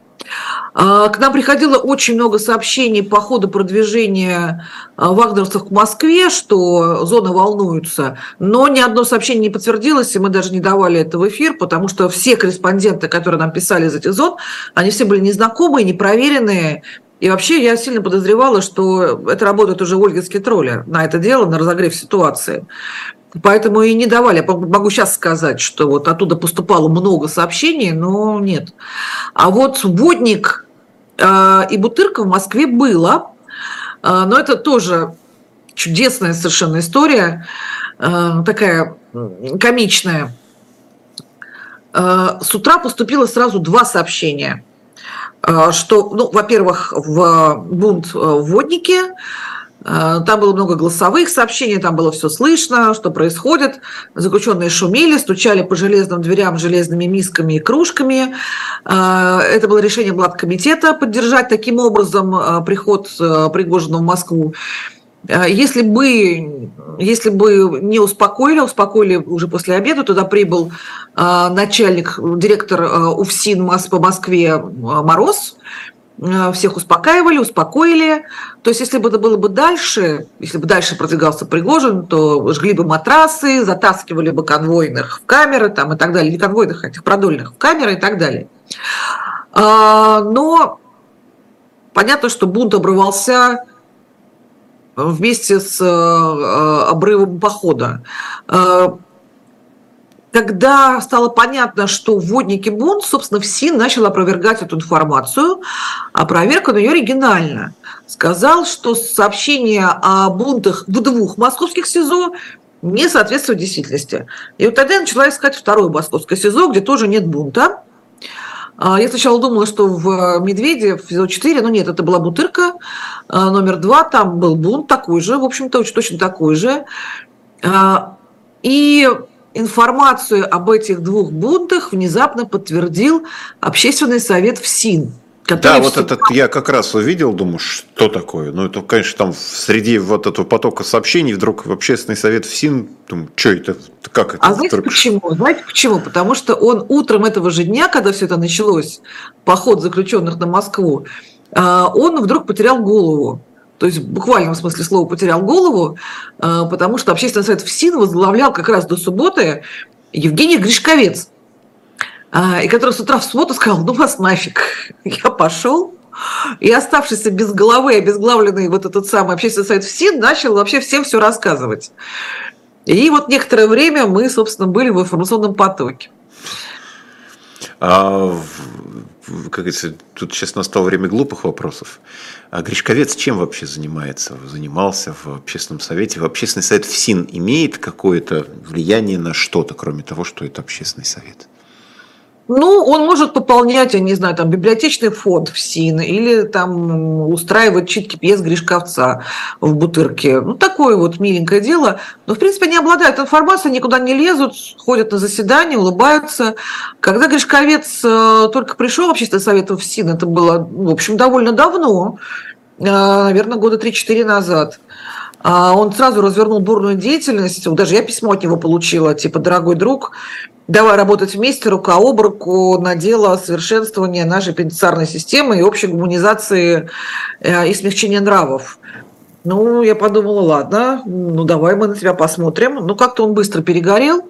А, к нам приходило очень много сообщений по ходу продвижения а, вагнеровцев к Москве, что зона волнуется, но ни одно сообщение не подтвердилось, и мы даже не давали это в эфир, потому что все корреспонденты, которые нам писали из этих зон, они все были незнакомые, непроверенные, и вообще я сильно подозревала, что это работают уже ольгинские тролли на это дело, на разогрев ситуации. Поэтому и не давали. Я могу сейчас сказать, что вот оттуда поступало много сообщений, но нет. А вот водник и бутырка в Москве было. Э, но это тоже чудесная совершенно история, э, такая комичная. С утра поступило сразу два сообщения. Что, ну, во-первых, в бунт в воднике Э, там было много голосовых сообщений, там было все слышно, что происходит. Заключенные шумели, стучали по железным дверям железными мисками и кружками. Э, это было решение Блаткомитета поддержать таким образом э, приход Пригожина в Москву. Если бы, если бы не успокоили, успокоили уже после обеда, туда прибыл начальник, директор УФСИН по Москве Мороз, Э, всех успокаивали, успокоили. То есть, если бы это было бы дальше, если бы дальше продвигался Пригожин, то жгли бы матрасы, затаскивали бы конвойных в камеры там, и так далее, не конвойных, а этих продольных в камеры и так далее. А, но понятно, что бунт обрывался вместе с э, обрывом похода. Когда стало понятно, что вводники бунт, собственно, ФСИН начал опровергать эту информацию, а проверка на нее оригинально. Сказал, что сообщение о бунтах в двух московских СИЗО не соответствует действительности. И вот тогда я начала искать второе московское СИЗО, где тоже нет бунта. А, я сначала думала, что в Медведе, в СИЗО-4, но нет, это была Бутырка, а, номер два, там был бунт такой же, в общем-то, точно такой же. А, и информацию об этих двух бунтах внезапно подтвердил Общественный совет в СИН. Да, вот этот я как раз увидел, думаю, что такое. Ну, это, конечно, там среди вот этого потока сообщений вдруг в общественный совет в СИН, думаю, что это, как это? А знаете только... почему? Знаете почему? Потому что он утром этого же дня, когда все это началось, поход заключенных на Москву, а, он вдруг потерял голову. То есть в буквальном смысле слова потерял голову, э, потому что общественный совет в СИН возглавлял как раз до субботы Евгений Гришковец, э, и который с утра в субботу сказал, ну вас нафиг, я пошел, и оставшийся без головы, обезглавленный вот этот самый общественный совет в СИН начал вообще всем все рассказывать. И вот некоторое время мы, собственно, были в информационном потоке. А как говорится, тут сейчас настало время глупых вопросов. А Гришковец чем вообще занимается? Занимался в общественном совете? В общественный совет ФСИН имеет какое-то влияние на что-то, кроме того, что это общественный совет? Ну, он может пополнять, я не знаю, там, библиотечный фонд в СИН или там устраивать читки пьес Гришковца в Бутырке. Ну, такое вот миленькое дело. Но, в принципе, не обладают информацией, никуда не лезут, ходят на заседания, улыбаются. Когда Гришковец э, только пришел в общественный совет в СИН, это было, в общем, довольно давно, э, наверное, года 3-4 назад, он сразу развернул бурную деятельность. Даже я письмо от него получила, типа, дорогой друг, Давай работать вместе, рука об руку, на дело совершенствования нашей пенитенциарной системы и общей гуманизации э, и смягчения нравов. Ну, я подумала, ладно, ну давай мы на тебя посмотрим. Ну, как-то он быстро перегорел,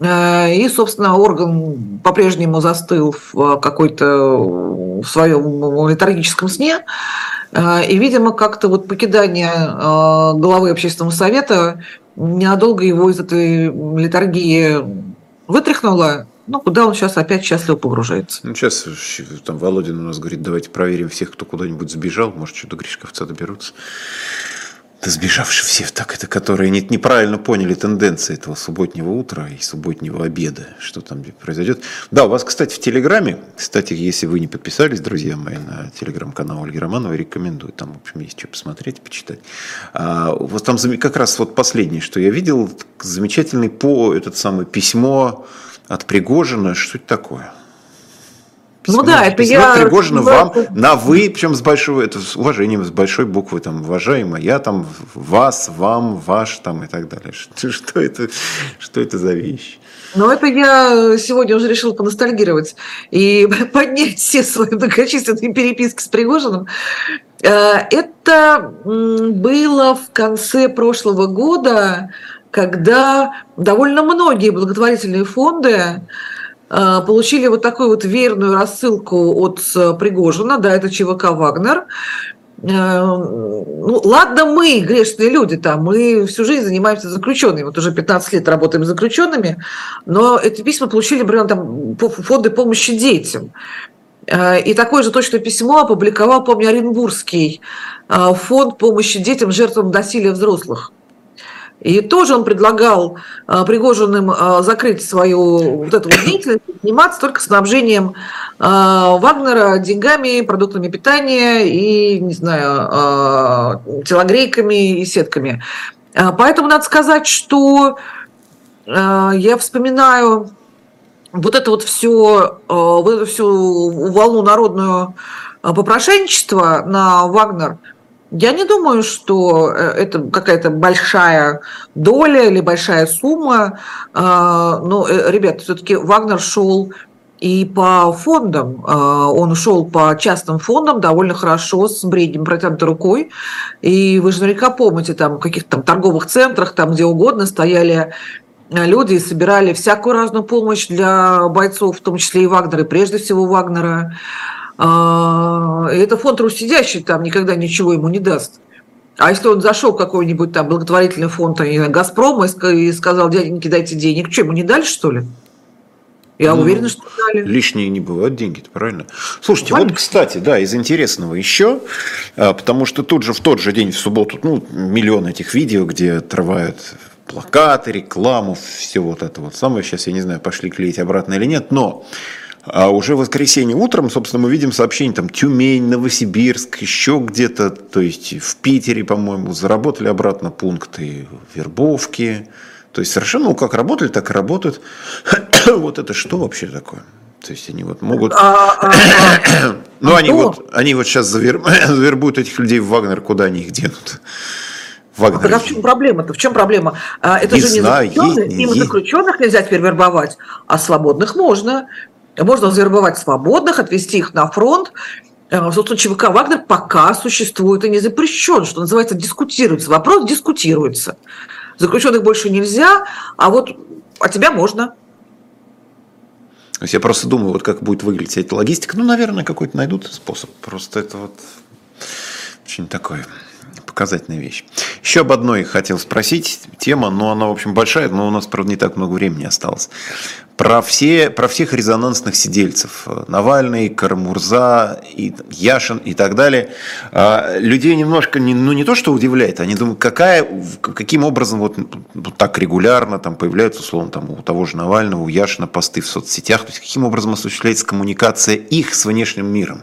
э, и, собственно, орган по-прежнему застыл в какой-то в своем летаргическом сне. Э, и, видимо, как-то вот покидание главы общественного совета ненадолго его из этой литургии вытряхнула, ну, куда он сейчас опять счастливо погружается. Ну, сейчас там Володин у нас говорит, давайте проверим всех, кто куда-нибудь сбежал, может, что до Гришковца доберутся. Это сбежавшие все, так это которые не, неправильно поняли тенденции этого субботнего утра и субботнего обеда, что там произойдет. Да, у вас, кстати, в Телеграме, кстати, если вы не подписались, друзья мои, на телеграм-канал Ольги Романовой, рекомендую. Там, в общем, есть что посмотреть, почитать. А, вот там как раз вот последнее, что я видел, замечательный по этот самый письмо от Пригожина. Что это такое? Ну да, это я... Пригожина вам на «вы», причем с большой, это с уважением, с большой буквы, там, уважаемая, я там, вас, вам, ваш, там, и так далее. Что, что, это, что это за вещь? Ну, это я сегодня уже решил поностальгировать и поднять все свои многочисленные переписки с Пригожиным. Э, это было в конце прошлого года, когда довольно многие благотворительные фонды получили вот такую вот верную рассылку от э, Пригожина, да, это ЧВК «Вагнер», э, ну, ладно, мы, грешные люди, там, мы всю жизнь занимаемся заключенными, вот уже 15 лет работаем с заключенными, но эти письма получили, например, там, фонды помощи детям. И такое же точное письмо опубликовал, помню, Оренбургский фонд помощи детям, жертвам насилия взрослых. И тоже он предлагал а, Пригожиным а, закрыть свою вот эту вот деятельность, заниматься только снабжением а, Вагнера деньгами, продуктами питания и, не знаю, телогрейками и сетками. Поэтому надо сказать, что я вспоминаю вот это вот все, вот эту всю волну народную попрошенничества на Вагнер – я не думаю, что э, это какая-то большая доля или большая сумма. А, но, э, ребят, все-таки Вагнер шел и по фондам. А, он шел по частным фондам довольно хорошо, с бреднем протянутой рукой. И вы же наверняка помните, там в каких-то там торговых центрах, там где угодно стояли э, люди и собирали всякую разную помощь для бойцов, в том числе и Вагнера, и прежде всего Вагнера. А, это фонд руссидящий там никогда ничего ему не даст. А если он зашел в какой-нибудь там благотворительный фонд Газпрома и сказал, дяденьки, дайте денег, что, ему не дали, что ли? Я ну, уверена, что дали. Лишние не бывают деньги, это правильно. Слушайте, правильно. вот, кстати, да, из интересного еще, а, потому что тут же в тот же день, в субботу, ну, миллион этих видео, где отрывают плакаты, рекламу, все вот это вот самое. Сейчас, я не знаю, пошли клеить обратно или нет, но а уже в воскресенье утром, собственно, мы видим сообщение, там, Тюмень, Новосибирск, еще где-то, то есть в Питере, по-моему, заработали обратно пункты вербовки. То есть совершенно, ну, как работали, так и работают. вот это что вообще такое? То есть они вот могут... А, а, а. ну, они вот, они вот сейчас завербуют этих людей в Вагнер, куда они их денут? Вагнер. А в чем проблема-то? В чем проблема? Это не же не знаю, заключенных, есть, им есть. заключенных нельзя теперь вербовать, а свободных можно. Можно завербовать свободных, отвести их на фронт. Э, собственно, ЧВК «Вагнер» пока существует и не запрещен, что называется, дискутируется. Вопрос дискутируется. Заключенных больше нельзя, а вот а тебя можно. То есть я просто думаю, вот как будет выглядеть эта логистика. Ну, наверное, какой-то найдут способ. Просто это вот очень такое показательная вещь. Еще об одной хотел спросить. Тема, ну, она, в общем, большая, но у нас, правда, не так много времени осталось. Про, все, про всех резонансных сидельцев. Навальный, Карамурза, и Яшин и так далее. А, людей немножко, не, ну, не то, что удивляет, они думают, какая, каким образом вот, вот так регулярно там появляются, условно, там, у того же Навального, у Яшина посты в соцсетях. То есть, каким образом осуществляется коммуникация их с внешним миром?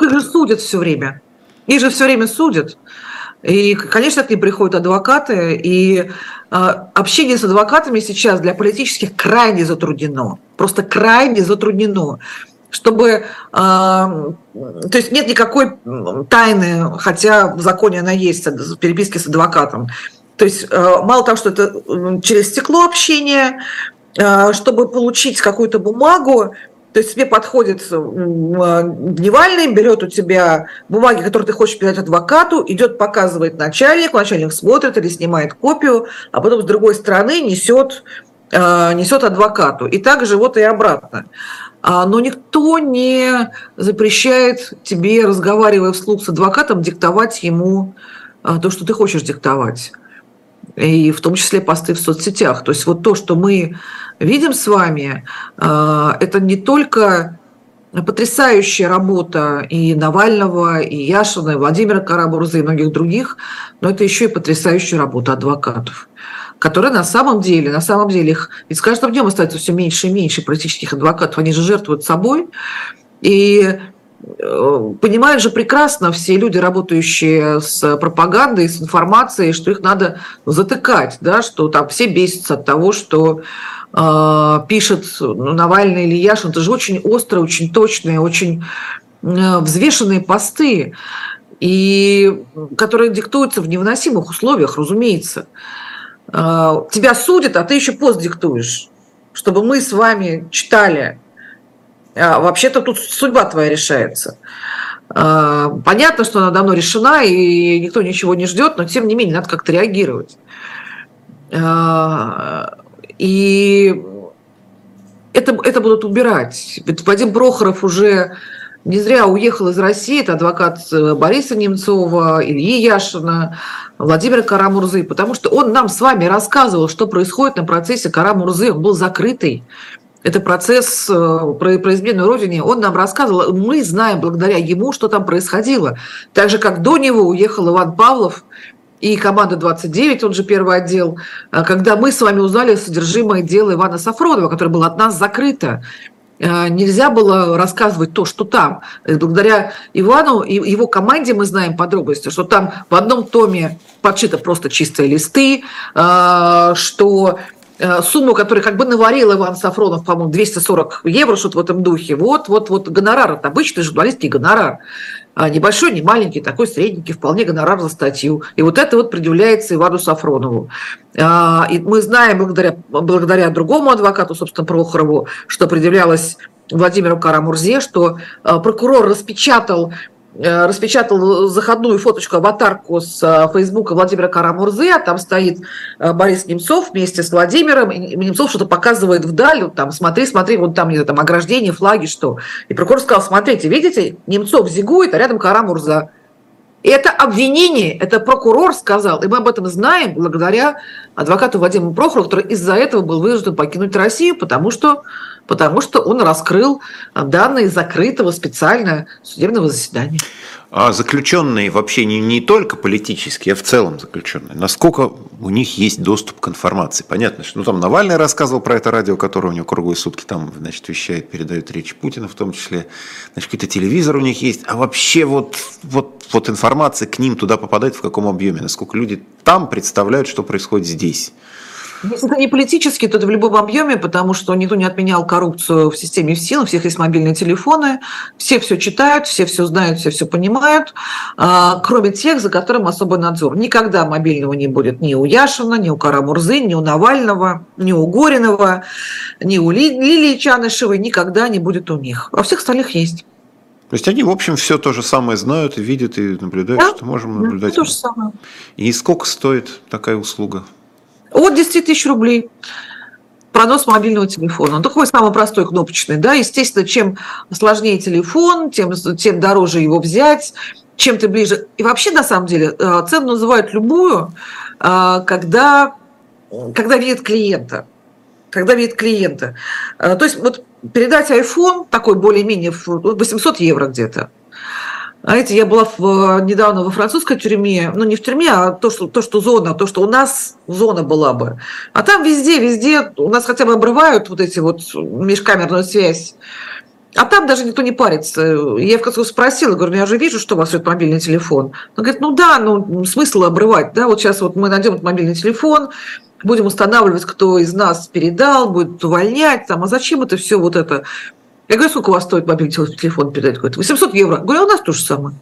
Их же судят все время. Их же все время судят. И, конечно, к ним приходят адвокаты, и э, общение с адвокатами сейчас для политических крайне затруднено, просто крайне затруднено чтобы, э, то есть нет никакой тайны, хотя в законе она есть, в переписке с адвокатом. То есть э, мало того, что это через стекло общение, чтобы получить какую-то бумагу, то есть тебе подходит дневальный, берет у тебя бумаги, которые ты хочешь передать адвокату, идет, показывает начальник, начальник смотрит или снимает копию, а потом с другой стороны несет, э, несет адвокату. И также вот и обратно. А, но никто не запрещает тебе, разговаривая вслух с адвокатом, диктовать ему э, то, что ты хочешь диктовать. И в том числе посты в соцсетях. То есть вот то, что мы видим с вами, э, это не только потрясающая работа и Навального, и Яшина, и Владимира Карабурза, и многих других, но это еще и потрясающая работа адвокатов которые на самом деле, на самом деле их, ведь с каждым днем остается все меньше и меньше политических адвокатов, они же жертвуют собой, и понимают же прекрасно все люди, работающие с пропагандой, с информацией, что их надо затыкать, да, что там все бесятся от того, что э, пишет ну, Навальный или Яшин. Это же очень острые, очень точные, очень э, взвешенные посты, и которые диктуются в невыносимых условиях, разумеется. Э, тебя судят, а ты еще пост диктуешь, чтобы мы с вами читали вообще-то тут судьба твоя решается. А, понятно, что она давно решена, и никто ничего не ждет, но тем не менее надо как-то реагировать. А, и это, это будут убирать. Ведь Вадим Прохоров уже не зря уехал из России, это адвокат э, Бориса Немцова, Ильи Яшина, Владимира Карамурзы, потому что он нам с вами рассказывал, что происходит на процессе Карамурзы, он был закрытый это процесс э, про, измену Родине, он нам рассказывал, мы знаем благодаря ему, что там происходило. Так же, как до него уехал Иван Павлов, и команда 29, он же первый отдел, э, когда мы с вами узнали содержимое дела Ивана Сафронова, которое было от нас закрыто. Э, нельзя было рассказывать то, что там. Благодаря Ивану и его команде мы знаем подробности, что там в одном томе подшито просто чистые листы, что сумму, которую как бы наварил Иван Сафронов, по-моему, 240 евро, что-то в этом духе. Вот, вот, вот гонорар, это обычный журналистский гонорар. А небольшой, не маленький, такой средненький, вполне гонорар за статью. И вот это вот предъявляется Ивану Сафронову. А, и мы знаем благодаря, благодаря другому адвокату, собственно, Прохорову, что предъявлялось Владимиру Карамурзе, что э, прокурор распечатал Э, распечатал заходную фоточку, аватарку с э, Фейсбука Владимира Карамурзы, а там стоит э, Борис Немцов вместе с Владимиром, и Немцов что-то показывает вдаль, там, смотри, смотри, вот там, там ограждение, флаги, что. И прокурор сказал, смотрите, видите, Немцов зигует, а рядом Карамурза. И это обвинение, это прокурор сказал, и мы об этом знаем благодаря адвокату Вадиму Прохорову, который из-за этого был вынужден покинуть Россию, потому что потому что он раскрыл данные закрытого специально судебного заседания. А заключенные вообще не, не только политические, а в целом заключенные, насколько у них есть доступ к информации? Понятно, что ну, там Навальный рассказывал про это радио, которое у него круглые сутки там, значит, вещает, передает речь Путина в том числе. Значит, какой-то телевизор у них есть. А вообще вот, вот, вот информация к ним туда попадает в каком объеме? Насколько люди там представляют, что происходит здесь? Если это не политически, то это в любом объеме, потому что никто не отменял коррупцию в системе ФСИН, у всех есть мобильные телефоны, все все читают, все все знают, все все понимают, а, кроме тех, за которым особый надзор. Никогда мобильного не будет ни у Яшина, ни у Карамурзы, ни у Навального, ни у Горинова, ни у Лилии Чанышевой, никогда не будет у них. У всех остальных есть. То есть они, в общем, все то же самое знают, видят и наблюдают, да? что можем наблюдать. Да, то же самое. И сколько стоит такая услуга? От 10 тысяч рублей пронос мобильного телефона. Он такой самый простой, кнопочный. Да? Естественно, чем сложнее телефон, тем, тем дороже его взять, чем ты ближе. И вообще, на самом деле, э, цену называют любую, э, когда, когда видят клиента. Когда видят клиента. Э, то есть вот передать iPhone, такой более-менее 800 евро где-то, знаете, я была в, недавно во французской тюрьме, ну не в тюрьме, а то что, то, что зона, то, что у нас зона была бы. А там везде, везде у нас хотя бы обрывают вот эти вот межкамерную связь. А там даже никто не парится. Я в конце спросила, говорю, ну я же вижу, что у вас идет мобильный телефон. Он говорит, ну да, ну смысл обрывать, да, вот сейчас вот мы найдем этот мобильный телефон, будем устанавливать, кто из нас передал, будет увольнять, там, а зачем это все вот это? Я говорю, сколько у вас стоит мобильный телефон передать? Говорит, 800 евро. Говорю, а у нас то же самое.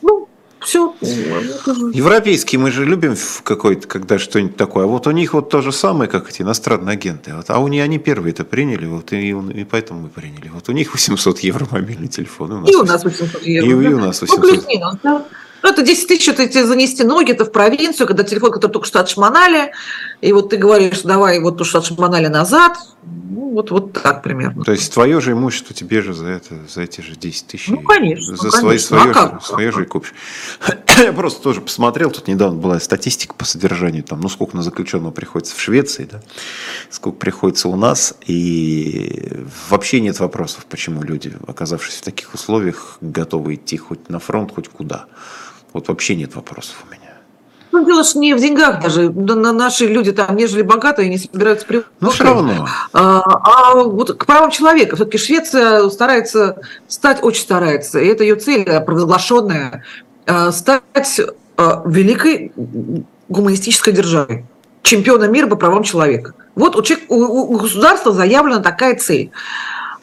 Ну, все. Европейские мы же любим какой-то, когда что-нибудь такое. А вот у них вот то же самое, как эти иностранные агенты. Вот, а у них они первые это приняли, вот, и, и поэтому мы приняли. Вот у них 800 евро мобильный телефон. И у нас, и у нас 800 евро. И, да? и у нас 800. Ну, плюс-минус, да. Ну, это 10 тысяч, это занести ноги, это в провинцию, когда телефон, который только что отшмонали, и вот ты говоришь, давай вот что отшмонали назад, ну, вот, вот так примерно. То есть твое же имущество тебе же за это, за эти же 10 тысяч. Ну, конечно. За свои, конечно. свое, а же, как? свое же и купишь. Я просто тоже посмотрел, тут недавно была статистика по содержанию, там, ну, сколько на заключенного приходится в Швеции, да, сколько приходится у нас, и вообще нет вопросов, почему люди, оказавшись в таких условиях, готовы идти хоть на фронт, хоть куда. Вот вообще нет вопросов у меня. Ну, дело ж не в деньгах даже. Да, на- Наши люди там, нежели богатые, не собираются при... Ну, все равно. А, а вот к правам человека. Все-таки Швеция старается стать, очень старается, и это ее цель э, провозглашенная, э, стать э, великой гуманистической державой, чемпионом мира по правам человека. Вот у, человека- у- у государства заявлена такая цель.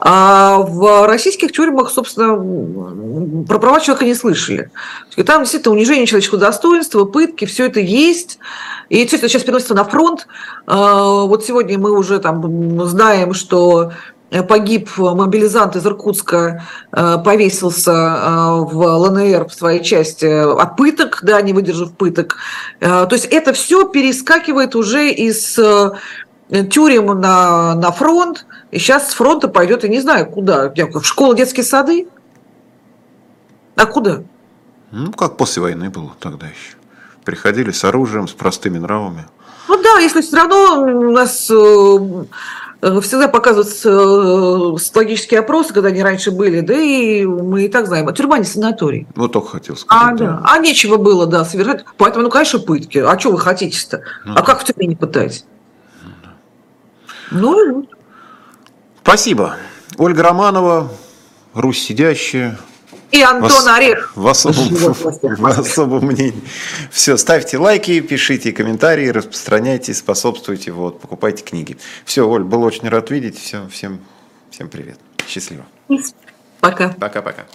А в российских тюрьмах, собственно, про права человека не слышали. И там действительно унижение человеческого достоинства, пытки, все это есть. И все это сейчас переносится на фронт. А, Вот сегодня мы уже там знаем, что погиб мобилизант из Иркутска, э, повесился э, в ЛНР в своей части от пыток, да, не выдержав пыток. Э, То есть это все перескакивает уже из тюрем на, на фронт, и сейчас с фронта пойдет, я не знаю, куда, в школу, детские сады? А куда? Ну, как после войны было тогда еще. Приходили с оружием, с простыми нравами. Ну да, если все равно у нас э, э, всегда показываются э, социологические опросы, когда они раньше были, да и мы и так знаем, а тюрьма не санаторий. Вот только хотел сказать. А, да. а нечего было, да, совершать. Поэтому, ну, конечно, пытки. А что вы хотите-то? Ну а да. как в тюрьме не пытать? Ну, и вот. Спасибо. Ольга Романова, Русь сидящая. и Антон Орех. В особом, в особом мнении. Все, ставьте лайки, пишите комментарии, распространяйте, способствуйте, вот, покупайте книги. Все, Оль, был очень рад видеть. Все, всем, всем привет. Счастливо. Пока. Пока-пока.